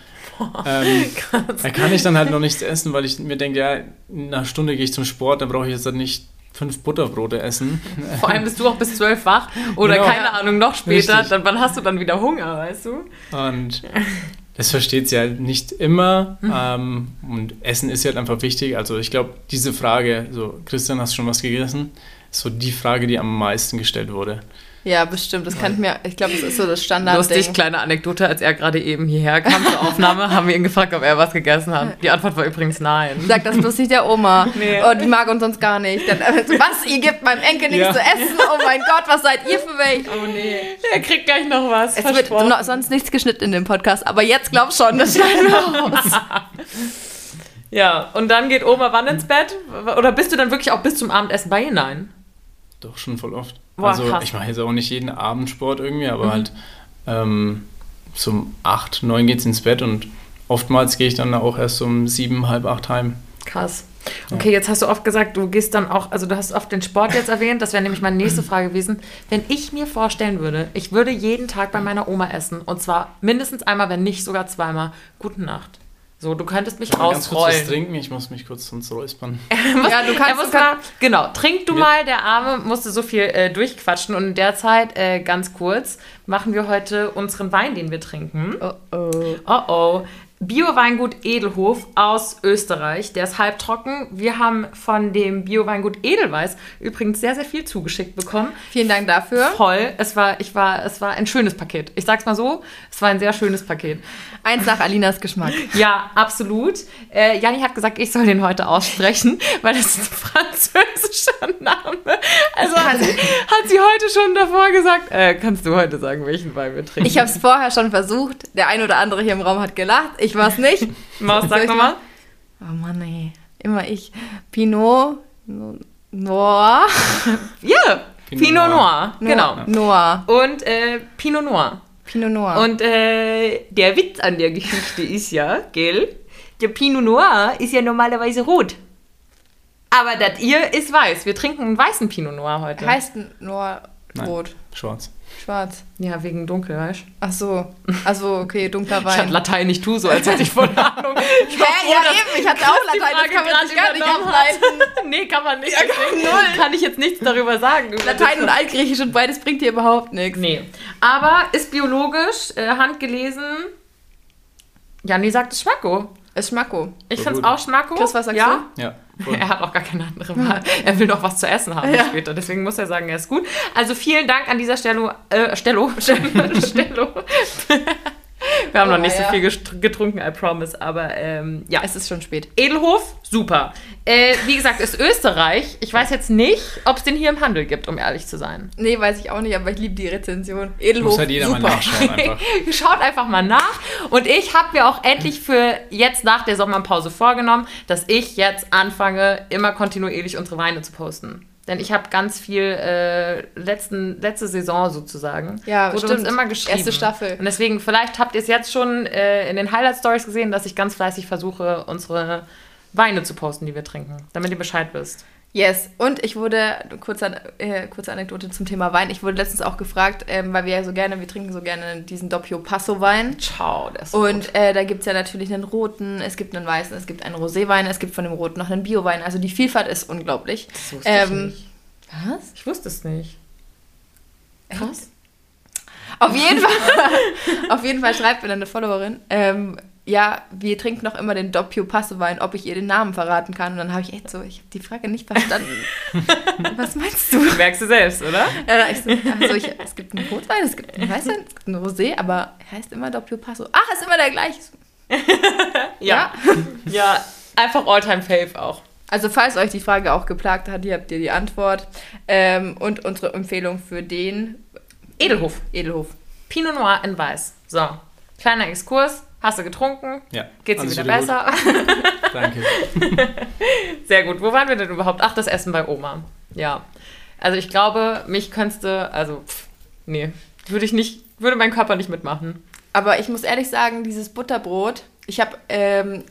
Ähm, da kann ich dann halt noch nichts essen, weil ich mir denke, ja, in einer Stunde gehe ich zum Sport, dann brauche ich jetzt halt nicht fünf Butterbrote essen. Vor allem bist du auch bis 12 wach oder Genau. keine Ahnung, noch später. Richtig. Dann wann hast du dann wieder Hunger, weißt du? Und das versteht sie halt nicht immer. Ähm, und Essen ist halt einfach wichtig. Also ich glaube, diese Frage, so Christian, hast du schon was gegessen? Ist so die Frage, die am meisten gestellt wurde. Ja, bestimmt. Das kann ich mir, ich glaube, das ist so das Standard. Lustig, kleine Anekdote, als er gerade eben hierher kam zur Aufnahme, haben wir ihn gefragt, ob er was gegessen hat. Die Antwort war übrigens nein. Sag das bloß nicht der Oma. Nee. Oh, die mag uns sonst gar nicht. Dann, äh, was? Ihr gebt meinem Enkel nichts Ja. zu essen? Oh mein Gott, was seid ihr für welche? Oh nee. Er kriegt gleich noch was. Es wird versprochen. no, sonst nichts geschnitten in dem Podcast, aber jetzt glaub schon, das schneiden wir raus. Ja, und dann geht Oma wann ins Bett? Oder bist du dann wirklich auch bis zum Abendessen bei ihr? Nein. Doch schon voll oft. Boah, also krass. ich mache jetzt auch nicht jeden Abend Sport irgendwie, aber halt ähm, zum 8, 9 geht's ins Bett und oftmals gehe ich dann auch erst um 7, halb 8 heim. Krass. Okay, jetzt hast du oft gesagt, du gehst dann auch, also du hast oft den Sport jetzt erwähnt, das wäre nämlich meine nächste Frage gewesen. Wenn ich mir vorstellen würde, ich würde jeden Tag bei meiner Oma essen und zwar mindestens einmal, wenn nicht sogar zweimal, gute Nacht. So, du könntest mich Mal ganz kurz ausrollen. trinken, ich muss mich kurz sonst räuspern. Ja, du kannst, muss du kannst mal, genau, trink du Ja. mal, der Arme musste so viel äh, durchquatschen und in der Zeit, äh, ganz kurz, machen wir heute unseren Wein, den wir trinken. Oh, oh. Oh oh. Bio-Weingut Edelhof aus Österreich. Der ist halbtrocken. Wir haben von dem Bio-Weingut Edelweiß übrigens sehr, sehr viel zugeschickt bekommen. Vielen Dank dafür. Voll. Es war, ich war, es war ein schönes Paket. Ich sag's mal so, es war ein sehr schönes Paket. Eins nach Alinas Geschmack. Ja, absolut. Äh, Janni hat gesagt, ich soll den heute aussprechen, weil das ist ein französischer Name. Also hat sie, hat sie heute schon davor gesagt, äh, kannst du heute sagen, welchen Wein wir trinken? Ich habe es vorher schon versucht. Der ein oder andere hier im Raum hat gelacht. Ich war es nicht. Maus, sag ich nochmal. Oh Mann, ey. Immer ich. Pinot Noir. Ja, Pinot, Pinot Noir. Genau. Noir. Und äh, Pinot Noir. Pinot Noir. Und äh, der Witz an der Geschichte ist ja, gell? Der Pinot Noir ist ja normalerweise rot. Aber das ihr ist weiß. Wir trinken einen weißen Pinot Noir heute. heißt Noir Nein. rot. Schwarz. Schwarz. ja, wegen dunkel, weißt du? Ach so. Also okay, dunkler Ich hatte Wein. Latein nicht tu, so als hätte ich voll Ahnung. Ich war Hä, froh, ja, eben, ich hatte auch Latein, das kann man sich gar nicht ableiten. nee, kann man nicht. deswegen kann ich jetzt nichts darüber sagen. Latein und Altgriechisch und beides bringt dir überhaupt nichts. Nee. Aber ist biologisch, äh, handgelesen. Janni sagt es Schmacko. Ist Schmacko. Ich So finde es auch Schmacko. Chris, was sagst ja? Ja, voll. Er hat auch gar keine andere Wahl. Er will noch was zu essen haben Ja. später. Deswegen muss er sagen, er ist gut. Also vielen Dank an dieser Stelle. Äh, Stello. Stello. Wir haben Oh, noch nicht ja. so viel getrunken, I promise. Aber ähm, ja. Es ist schon spät. Edelhof, super. Äh, wie gesagt, ist Österreich. Ich weiß jetzt nicht, ob es den hier im Handel gibt, um ehrlich zu sein. Nee, weiß ich auch nicht, aber ich liebe die Rezension. Edelhof, Muss halt jeder super. mal nachschauen einfach. Schaut einfach mal nach. Und ich habe mir auch endlich für jetzt nach der Sommerpause vorgenommen, dass ich jetzt anfange, immer kontinuierlich unsere Weine zu posten. Denn ich habe ganz viel äh, letzten, letzte Saison sozusagen. Ja, wurde stimmt. uns immer geschrieben. Erste Staffel. Und deswegen, vielleicht habt ihr es jetzt schon äh, in den Highlight Stories gesehen, dass ich ganz fleißig versuche, unsere Weine zu posten, die wir trinken, damit ihr Bescheid wisst. Yes, und ich wurde, kurze, äh, kurze Anekdote zum Thema Wein, ich wurde letztens auch gefragt, ähm, weil wir ja so gerne, wir trinken so gerne diesen Doppio Passo Wein. Ciao, der ist Und äh, da gibt es ja natürlich einen roten, es gibt einen weißen, es gibt einen Roséwein, es gibt von dem roten noch einen Biowein. Also die Vielfalt ist unglaublich. Das wusste Ähm, ich nicht. Was? Ich wusste es nicht. Krass. Auf jeden Fall, auf jeden Fall schreibt mir dann eine Followerin, ähm, ja, wir trinken noch immer den Doppio Passo Wein, ob ich ihr den Namen verraten kann. Und dann habe ich echt so, ich habe die Frage nicht verstanden. Was meinst du? Merkst du selbst, oder? Ja, ich so, also ich, es gibt einen Rotwein, es gibt einen Weißwein, es gibt einen Rosé, aber er heißt immer Doppio Passo. Ach, ist immer der gleiche. Ja. Ja, einfach Alltime Fave auch. Also falls euch die Frage auch geplagt hat, hier habt ihr die Antwort. Ähm, und unsere Empfehlung für den Edelhof. Edelhof. Pinot Noir in Weiß. So, kleiner Exkurs. Hast du getrunken? Ja. Geht's dir alles wieder besser? Danke. Sehr gut. Wo waren wir denn überhaupt? Ach, das Essen bei Oma. Ja. Also ich glaube, mich könntest du, also, pff, nee, würde ich nicht, würde mein Körper nicht mitmachen. Aber ich muss ehrlich sagen, dieses Butterbrot, ich habe, ähm,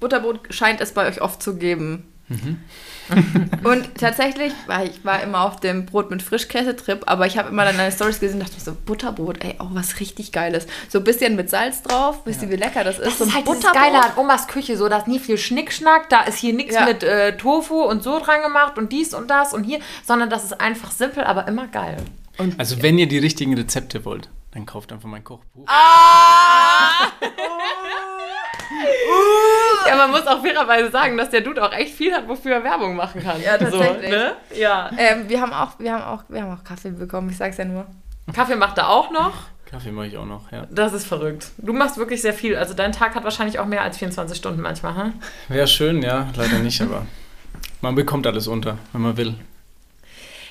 Butterbrot scheint es bei euch oft zu geben. Und tatsächlich, war ich war immer auf dem Brot mit Frischkäse-Trip, aber ich habe immer dann deine Stories gesehen und dachte mir so, Butterbrot, ey, auch was richtig Geiles. So ein bisschen mit Salz drauf, wisst ihr, wie lecker das ist? Das so ist ein halt das Geile an Omas Küche, so, da ist nie viel Schnickschnack, da ist hier nichts Ja. mit äh, Tofu und so dran gemacht und dies und das und hier, sondern das ist einfach simpel, aber immer geil. Also wenn ihr die richtigen Rezepte wollt, dann kauft einfach mein Kochbuch. Ja, man muss auch fairerweise sagen, dass der Dude auch echt viel hat, wofür er Werbung machen kann. Ja, tatsächlich. So, ne? Ja. Ähm, wir haben auch, wir haben auch, wir haben auch Kaffee bekommen, ich sag's ja nur. Kaffee macht er auch noch. Kaffee mache ich auch noch, ja. Das ist verrückt. Du machst wirklich sehr viel. Also dein Tag hat wahrscheinlich auch mehr als 24 Stunden manchmal, hm? Wäre schön, ja, leider nicht, aber man bekommt alles unter, wenn man will.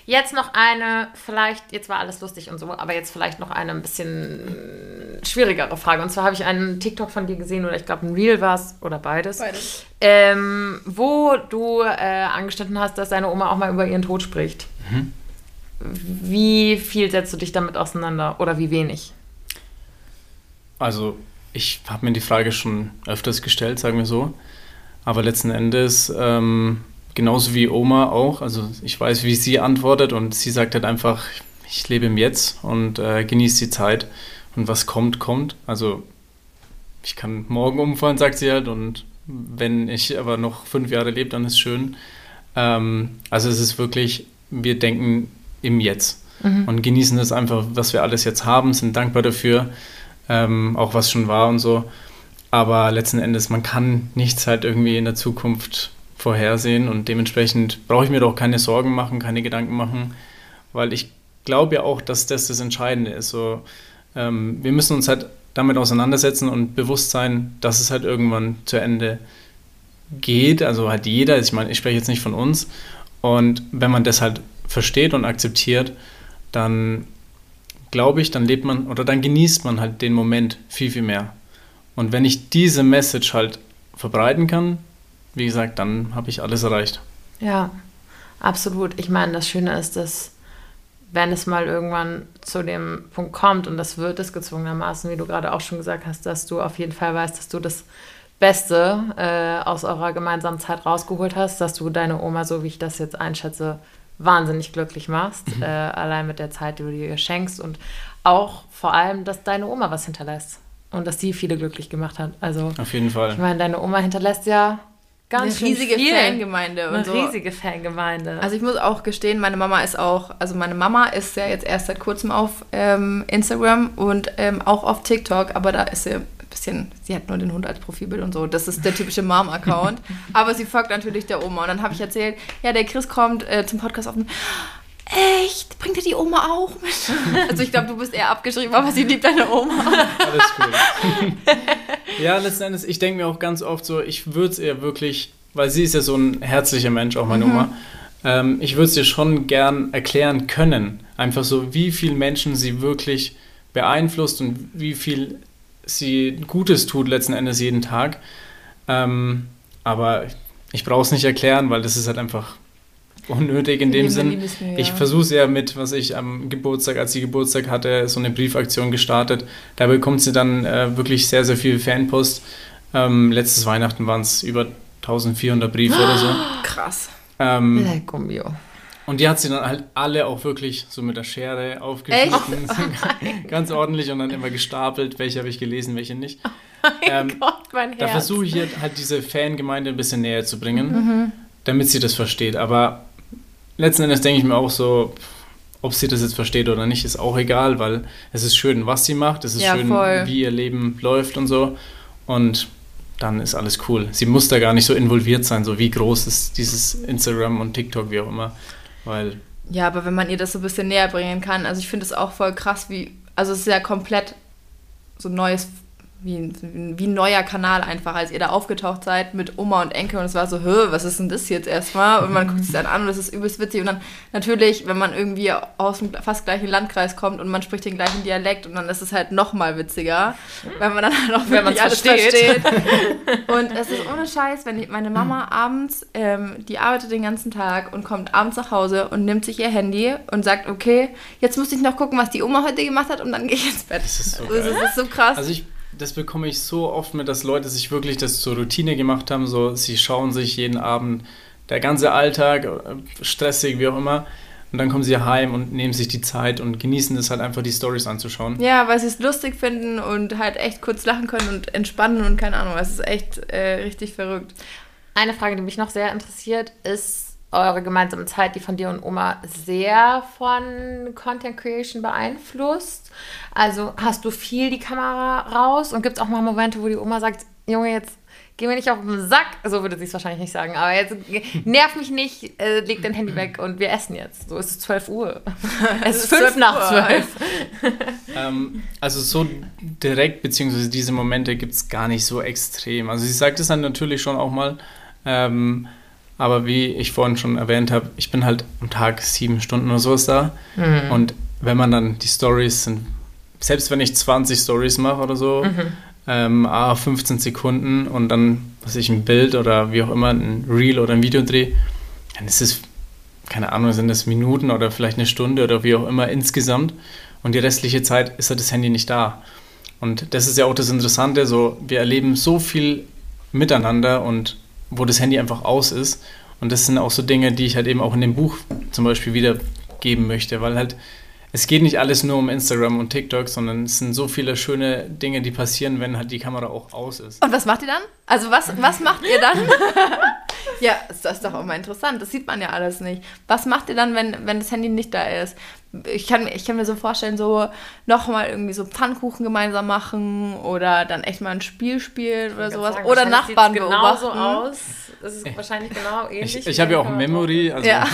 Jetzt noch eine, vielleicht, jetzt war alles lustig und so, aber jetzt vielleicht noch eine ein bisschen schwierigere Frage. Und zwar habe ich einen TikTok von dir gesehen oder ich glaube ein Reel war es oder beides. Beides. Ähm, wo du äh, angeschnitten hast, dass deine Oma auch mal über ihren Tod spricht. Wie viel setzt du dich damit auseinander oder wie wenig? Also ich habe mir die Frage schon öfters gestellt, sagen wir so. Aber letzten Endes, ähm, genauso wie Oma auch, also ich weiß, wie sie antwortet und sie sagt halt einfach, ich lebe im Jetzt und äh, genieße die Zeit und was kommt, kommt. Also ich kann morgen umfallen, sagt sie halt und wenn ich aber noch fünf Jahre lebe, dann ist schön. Ähm, also es ist wirklich, wir denken im Jetzt und genießen das einfach, was wir alles jetzt haben, sind dankbar dafür, ähm, auch was schon war und so. Aber letzten Endes, man kann nichts halt irgendwie in der Zukunft vorhersehen und dementsprechend brauche ich mir doch keine Sorgen machen, keine Gedanken machen, weil ich glaube ja auch, dass das das Entscheidende ist. So, ähm, wir müssen uns halt damit auseinandersetzen und bewusst sein, dass es halt irgendwann zu Ende geht. Also halt jeder, ich meine, ich spreche jetzt nicht von uns. Und wenn man das halt versteht und akzeptiert, dann glaube ich, dann lebt man oder dann genießt man halt den Moment viel, viel mehr. Und wenn ich diese Message halt verbreiten kann, wie gesagt, dann habe ich alles erreicht. Ja, absolut. Ich meine, das Schöne ist, dass wenn es mal irgendwann zu dem Punkt kommt, und das wird es gezwungenermaßen, wie du gerade auch schon gesagt hast, dass du auf jeden Fall weißt, dass du das Beste äh, aus eurer gemeinsamen Zeit rausgeholt hast, dass du deine Oma, so wie ich das jetzt einschätze, wahnsinnig glücklich machst, äh, allein mit der Zeit, die du ihr schenkst und auch vor allem, dass deine Oma was hinterlässt und dass sie viele glücklich gemacht hat. Also Auf jeden ich Fall. meine, deine Oma hinterlässt ja ganz Eine riesige viel. Fangemeinde und Eine so. riesige Fangemeinde. Also ich muss auch gestehen, meine Mama ist auch, also meine Mama ist ja jetzt erst seit kurzem auf ähm, Instagram und ähm, auch auf TikTok, aber da ist sie ein bisschen, sie hat nur den Hund als Profilbild und so. Das ist der typische Mom-Account. aber sie folgt natürlich der Oma. Und dann habe ich erzählt, ja, der Chris kommt äh, zum Podcast auf den. Echt? Bringt ihr die Oma auch mit? Also ich glaube, du bist eher abgeschrieben, aber sie liebt deine Oma. Alles cool. Ja, letzten Endes, ich denke mir auch ganz oft so, ich würde es ihr wirklich, weil sie ist ja so ein herzlicher Mensch, auch meine Oma, ähm, ich würde es ihr schon gern erklären können. Einfach so, wie viel Menschen sie wirklich beeinflusst und wie viel sie Gutes tut letzten Endes jeden Tag. Ähm, aber ich brauche es nicht erklären, weil das ist halt einfach unnötig in dem Sinn. Ich ja. versuche es ja mit, was ich am Geburtstag, als sie Geburtstag hatte, so eine Briefaktion gestartet. Da bekommt sie dann äh, wirklich sehr, sehr viel Fanpost. Ähm, letztes Weihnachten waren es über 1400 Briefe oder so. Krass. Ähm, und die hat sie dann halt alle auch wirklich so mit der Schere aufgeschnitten. ganz ordentlich und dann immer gestapelt, welche habe ich gelesen, welche nicht. Ähm, Gott, mein Herz. Da versuche ich hier halt diese Fangemeinde ein bisschen näher zu bringen, damit sie das versteht. Aber letzten Endes denke ich mir auch so, ob sie das jetzt versteht oder nicht, ist auch egal, weil es ist schön, was sie macht, es ist Ja, schön, voll. wie ihr Leben läuft und so. Und dann ist alles cool. Sie muss da gar nicht so involviert sein, so wie groß ist dieses Instagram und TikTok, wie auch immer. Weil Ja, aber wenn man ihr das so ein bisschen näher bringen kann, also ich finde es auch voll krass, wie, also es ist ja komplett so ein neues, wie, ein- wie ein neuer Kanal einfach, als ihr da aufgetaucht seid mit Oma und Enkel und es war so, hö, was ist denn das jetzt erstmal? Und man guckt sich dann an und es ist übelst witzig und dann natürlich, wenn man irgendwie aus dem fast gleichen Landkreis kommt und man spricht den gleichen Dialekt und dann ist es halt nochmal witziger, weil man dann halt auch Wenn wirklich man's alles versteht. versteht. Und es ist ohne Scheiß, wenn meine Mama abends, ähm, die arbeitet den ganzen Tag und kommt abends nach Hause und nimmt sich ihr Handy und sagt, okay, jetzt muss ich noch gucken, was die Oma heute gemacht hat und dann gehe ich ins Bett. Das ist so Das geil. ist, das ist so krass. Also ich, das bekomme ich so oft mit, dass Leute sich wirklich das zur Routine gemacht haben. So, sie schauen sich jeden Abend der ganze Alltag, äh, stressig, wie auch immer. Und dann kommen sie heim und nehmen sich die Zeit und genießen es halt einfach, die Stories anzuschauen. ja, weil sie es lustig finden und halt echt kurz lachen können und entspannen und keine Ahnung, es ist echt äh, richtig verrückt. Eine Frage, die mich noch sehr interessiert, ist eure gemeinsame Zeit, die von dir und Oma sehr von Content Creation beeinflusst. Also hast du viel die Kamera raus und gibt es auch mal Momente, wo die Oma sagt, Junge, jetzt geh mir nicht auf den Sack. So würde sie es wahrscheinlich nicht sagen, aber jetzt nerv mich nicht, äh, leg dein Handy weg und wir essen jetzt. So ist es 12 Uhr. es ist ist 5 12 nach Uhr. 12. Ähm, also so direkt, beziehungsweise diese Momente gibt es gar nicht so extrem. Also sie sagt es dann natürlich schon auch mal, ähm, aber wie ich vorhin schon erwähnt habe, ich bin halt am Tag sieben Stunden oder sowas da. Und wenn man dann die Stories sind, selbst wenn ich 20 Stories mache oder so, ähm, ah, 15 Sekunden und dann, was ich, ein Bild oder wie auch immer, ein Reel oder ein Video drehe, dann ist es, keine Ahnung, sind das Minuten oder vielleicht eine Stunde oder wie auch immer insgesamt. Und die restliche Zeit ist halt das Handy nicht da. Und das ist ja auch das Interessante, so, wir erleben so viel miteinander und wo das Handy einfach aus ist. Und das sind auch so Dinge, die ich halt eben auch in dem Buch zum Beispiel wiedergeben möchte, weil halt es geht nicht alles nur um Instagram und TikTok, sondern es sind so viele schöne Dinge, die passieren, wenn halt die Kamera auch aus ist. Und was macht ihr dann? Also was, was macht ihr dann? ja, das ist doch auch mal interessant. Das sieht man ja alles nicht. Was macht ihr dann, wenn, wenn das Handy nicht da ist? Ich kann, mir- ich kann mir so vorstellen, so nochmal irgendwie so Pfannkuchen gemeinsam machen oder dann echt mal ein Spiel spielen oder sowas. Sagen, oder Nachbarn sieht's beobachten. genauso aus. Es ist wahrscheinlich genau ähnlich. Ich, ich habe ja auch ein. Memory, also Ja.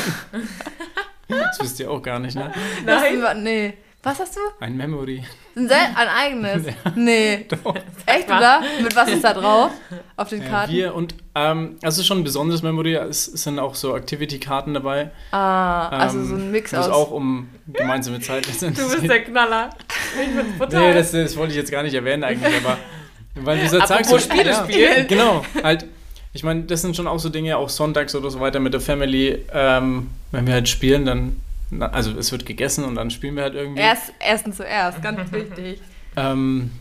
das wisst ihr auch gar nicht, ne? Das, nee. Was hast du? Ein Memory. Ein, ein eigenes? Nee. Doch. Echt, oder? Mit was ist da drauf? Auf den Ja, Karten? wir und ähm, also schon ein besonderes Memory. Es sind auch so Activity-Karten dabei. ah, also ähm, so ein Mix wo es aus. auch um gemeinsame Zeit letztendlich Du bist der Knaller. Ich bin's brutal. Nee, das, das wollte ich jetzt gar nicht erwähnen eigentlich, aber weil du sagst, Apropos so, Spiele spielen. Genau, halt. Ich meine, das sind schon auch so Dinge, auch sonntags oder so weiter mit der Family. Ähm, wenn wir halt spielen, dann, na, also es wird gegessen und dann spielen wir halt irgendwie. Erst, ersten zuerst, ganz wichtig. Ähm,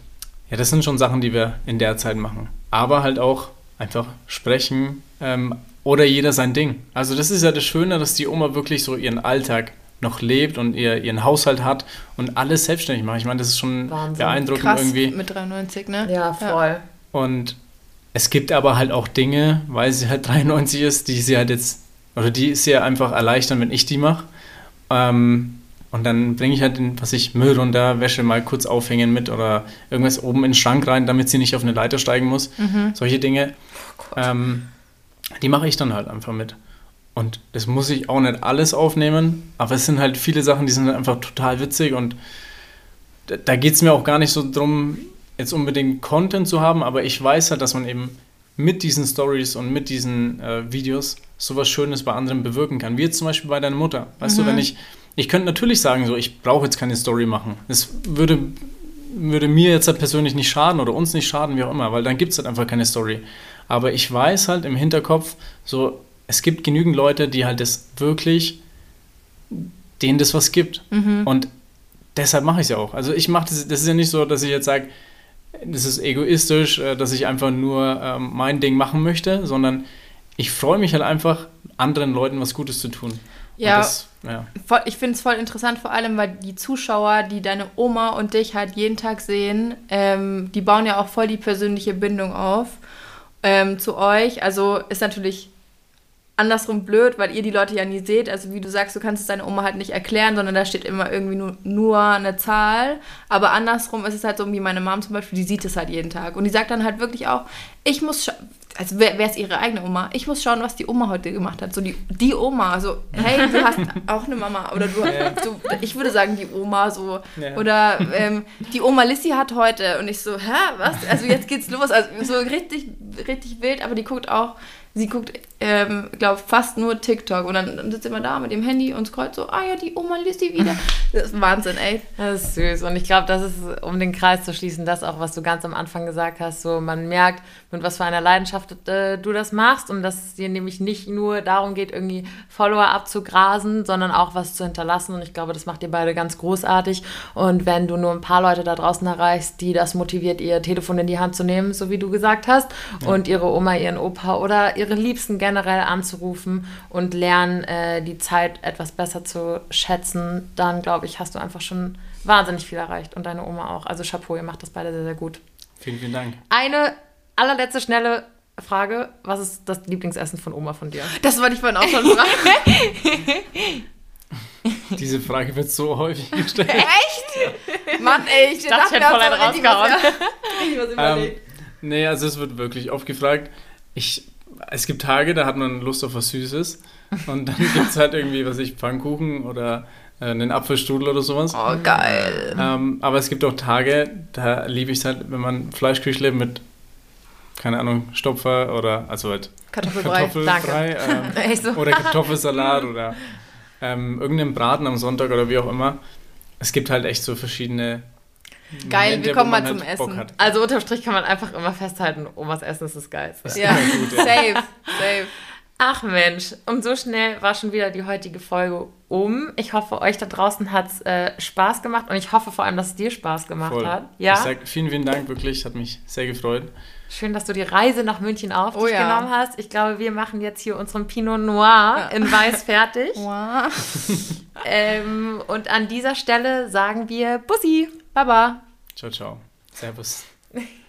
ja, das sind schon Sachen, die wir in der Zeit machen. Aber halt auch einfach sprechen ähm, oder jeder sein Ding. Also das ist ja das Schöne, dass die Oma wirklich so ihren Alltag noch lebt und ihr, ihren Haushalt hat und alles selbstständig macht. Ich meine, das ist schon Wahnsinn. beeindruckend Krass irgendwie. mit 93, ne? Ja, voll. Und es gibt aber halt auch Dinge, weil sie halt 93 ist, die sie halt jetzt, oder die sie ja einfach erleichtern, wenn ich die mache. Ähm, und dann bringe ich halt, den, was ich, Müll runter, Wäsche mal kurz aufhängen mit oder irgendwas oben in den Schrank rein, damit sie nicht auf eine Leiter steigen muss. Solche Dinge. ähm, die mache ich dann halt einfach mit. Und das muss ich auch nicht alles aufnehmen, aber es sind halt viele Sachen, die sind halt einfach total witzig und da, da geht es mir auch gar nicht so drum, jetzt unbedingt Content zu haben, aber ich weiß halt, dass man eben mit diesen Stories und mit diesen äh, Videos sowas Schönes bei anderen bewirken kann. Wie jetzt zum Beispiel bei deiner Mutter. Weißt du, wenn ich, ich könnte natürlich sagen, so, ich brauche jetzt keine Story machen. Das würde, würde mir jetzt halt persönlich nicht schaden oder uns nicht schaden, wie auch immer, weil dann gibt es halt einfach keine Story. Aber ich weiß halt im Hinterkopf, so, es gibt genügend Leute, die halt das wirklich, denen das was gibt. Und deshalb mache ich es ja auch. Also ich mache das, das ist ja nicht so, dass ich jetzt sage, das ist egoistisch, äh, dass ich einfach nur ähm, mein Ding machen möchte, sondern ich freue mich halt einfach, anderen Leuten was Gutes zu tun. Ja. Das, ja. Voll, ich finde es voll interessant, vor allem, weil die Zuschauer, die deine Oma und dich halt jeden Tag sehen, ähm, die bauen ja auch voll die persönliche Bindung auf ähm, zu euch. Also ist natürlich andersrum blöd, weil ihr die Leute ja nie seht. Also wie du sagst, du kannst es deiner Oma halt nicht erklären, sondern da steht immer irgendwie nur, nur eine Zahl. Aber andersrum ist es halt so wie meine Mom zum Beispiel, die sieht es halt jeden Tag. Und die sagt dann halt wirklich auch, ich muss, also wer, wer ist ihre eigene Oma? Ich muss schauen, was die Oma heute gemacht hat. So die, die Oma, so, hey, du hast auch eine Mama. Oder du, so, ich würde sagen, die Oma so. Ja. Oder ähm, die Oma Lissy hat heute. Und ich so, hä, was? Also jetzt geht's los. Also so richtig, richtig wild, aber die guckt auch, sie guckt, ähm, glaube fast nur TikTok. Und dann, sitzt immer da mit dem Handy und scrollt so, ah ja, die Oma Lissy wieder. Das ist Wahnsinn, ey. Das ist süß. Und ich glaube, das ist, um den Kreis zu schließen, das auch, was du ganz am Anfang gesagt hast. So, man merkt, mit was für einer Leidenschaft äh, du das machst und dass es dir nämlich nicht nur darum geht, irgendwie Follower abzugrasen, sondern auch was zu hinterlassen. Und ich glaube, das macht ihr beide ganz großartig. Und wenn du nur ein paar Leute da draußen erreichst, die das motiviert, ihr Telefon in die Hand zu nehmen, so wie du gesagt hast, und ihre Oma, ihren Opa oder ihre Liebsten generell anzurufen und lernen, äh, die Zeit etwas besser zu schätzen, dann glaube ich, hast du einfach schon wahnsinnig viel erreicht und deine Oma auch. Also Chapeau, ihr macht das beide sehr, sehr gut. Vielen, vielen Dank. Eine allerletzte schnelle Frage. Was ist das Lieblingsessen von Oma von dir? Das wollte ich vorhin auch schon fragen. Diese Frage wird so häufig gestellt. Echt? Mann, ey, ich, dachte, ich hätte voll einen rausgehauen. was ähm, überlegt. nee, also es wird wirklich oft gefragt. Ich, es gibt Tage, da hat man Lust auf was Süßes. Und dann gibt es halt irgendwie, was ich, Pfannkuchen oder äh, einen Apfelstrudel oder sowas. Oh, geil. Ähm, aber es gibt auch Tage, da liebe ich es halt, wenn man Fleischküchle mit, keine Ahnung, Stopfer oder, also halt Kartoffelbrei. Kartoffelbrei ähm, so? oder Kartoffelsalat oder ähm, irgendeinen Braten am Sonntag oder wie auch immer. Es gibt halt echt so verschiedene. Geil, Momente, wir kommen mal zum halt Bock Essen. hat. Also unterm Strich kann man einfach immer festhalten, Omas Essen ist das Geilste. Ja, Ja, gut, ja. safe, safe. Ach Mensch, und so schnell war schon wieder die heutige Folge um. Ich hoffe, euch da draußen hat es äh, Spaß gemacht und ich hoffe vor allem, dass es dir Spaß gemacht Voll. hat. Ich Ja, sag vielen, vielen Dank, wirklich, hat mich sehr gefreut. schön, dass du die Reise nach München auf Oh dich ja. genommen hast. Ich glaube, wir machen jetzt hier unseren Pinot Noir in Weiß fertig. Ähm, und an dieser Stelle sagen wir Bussi, Baba. Ciao, ciao. Servus.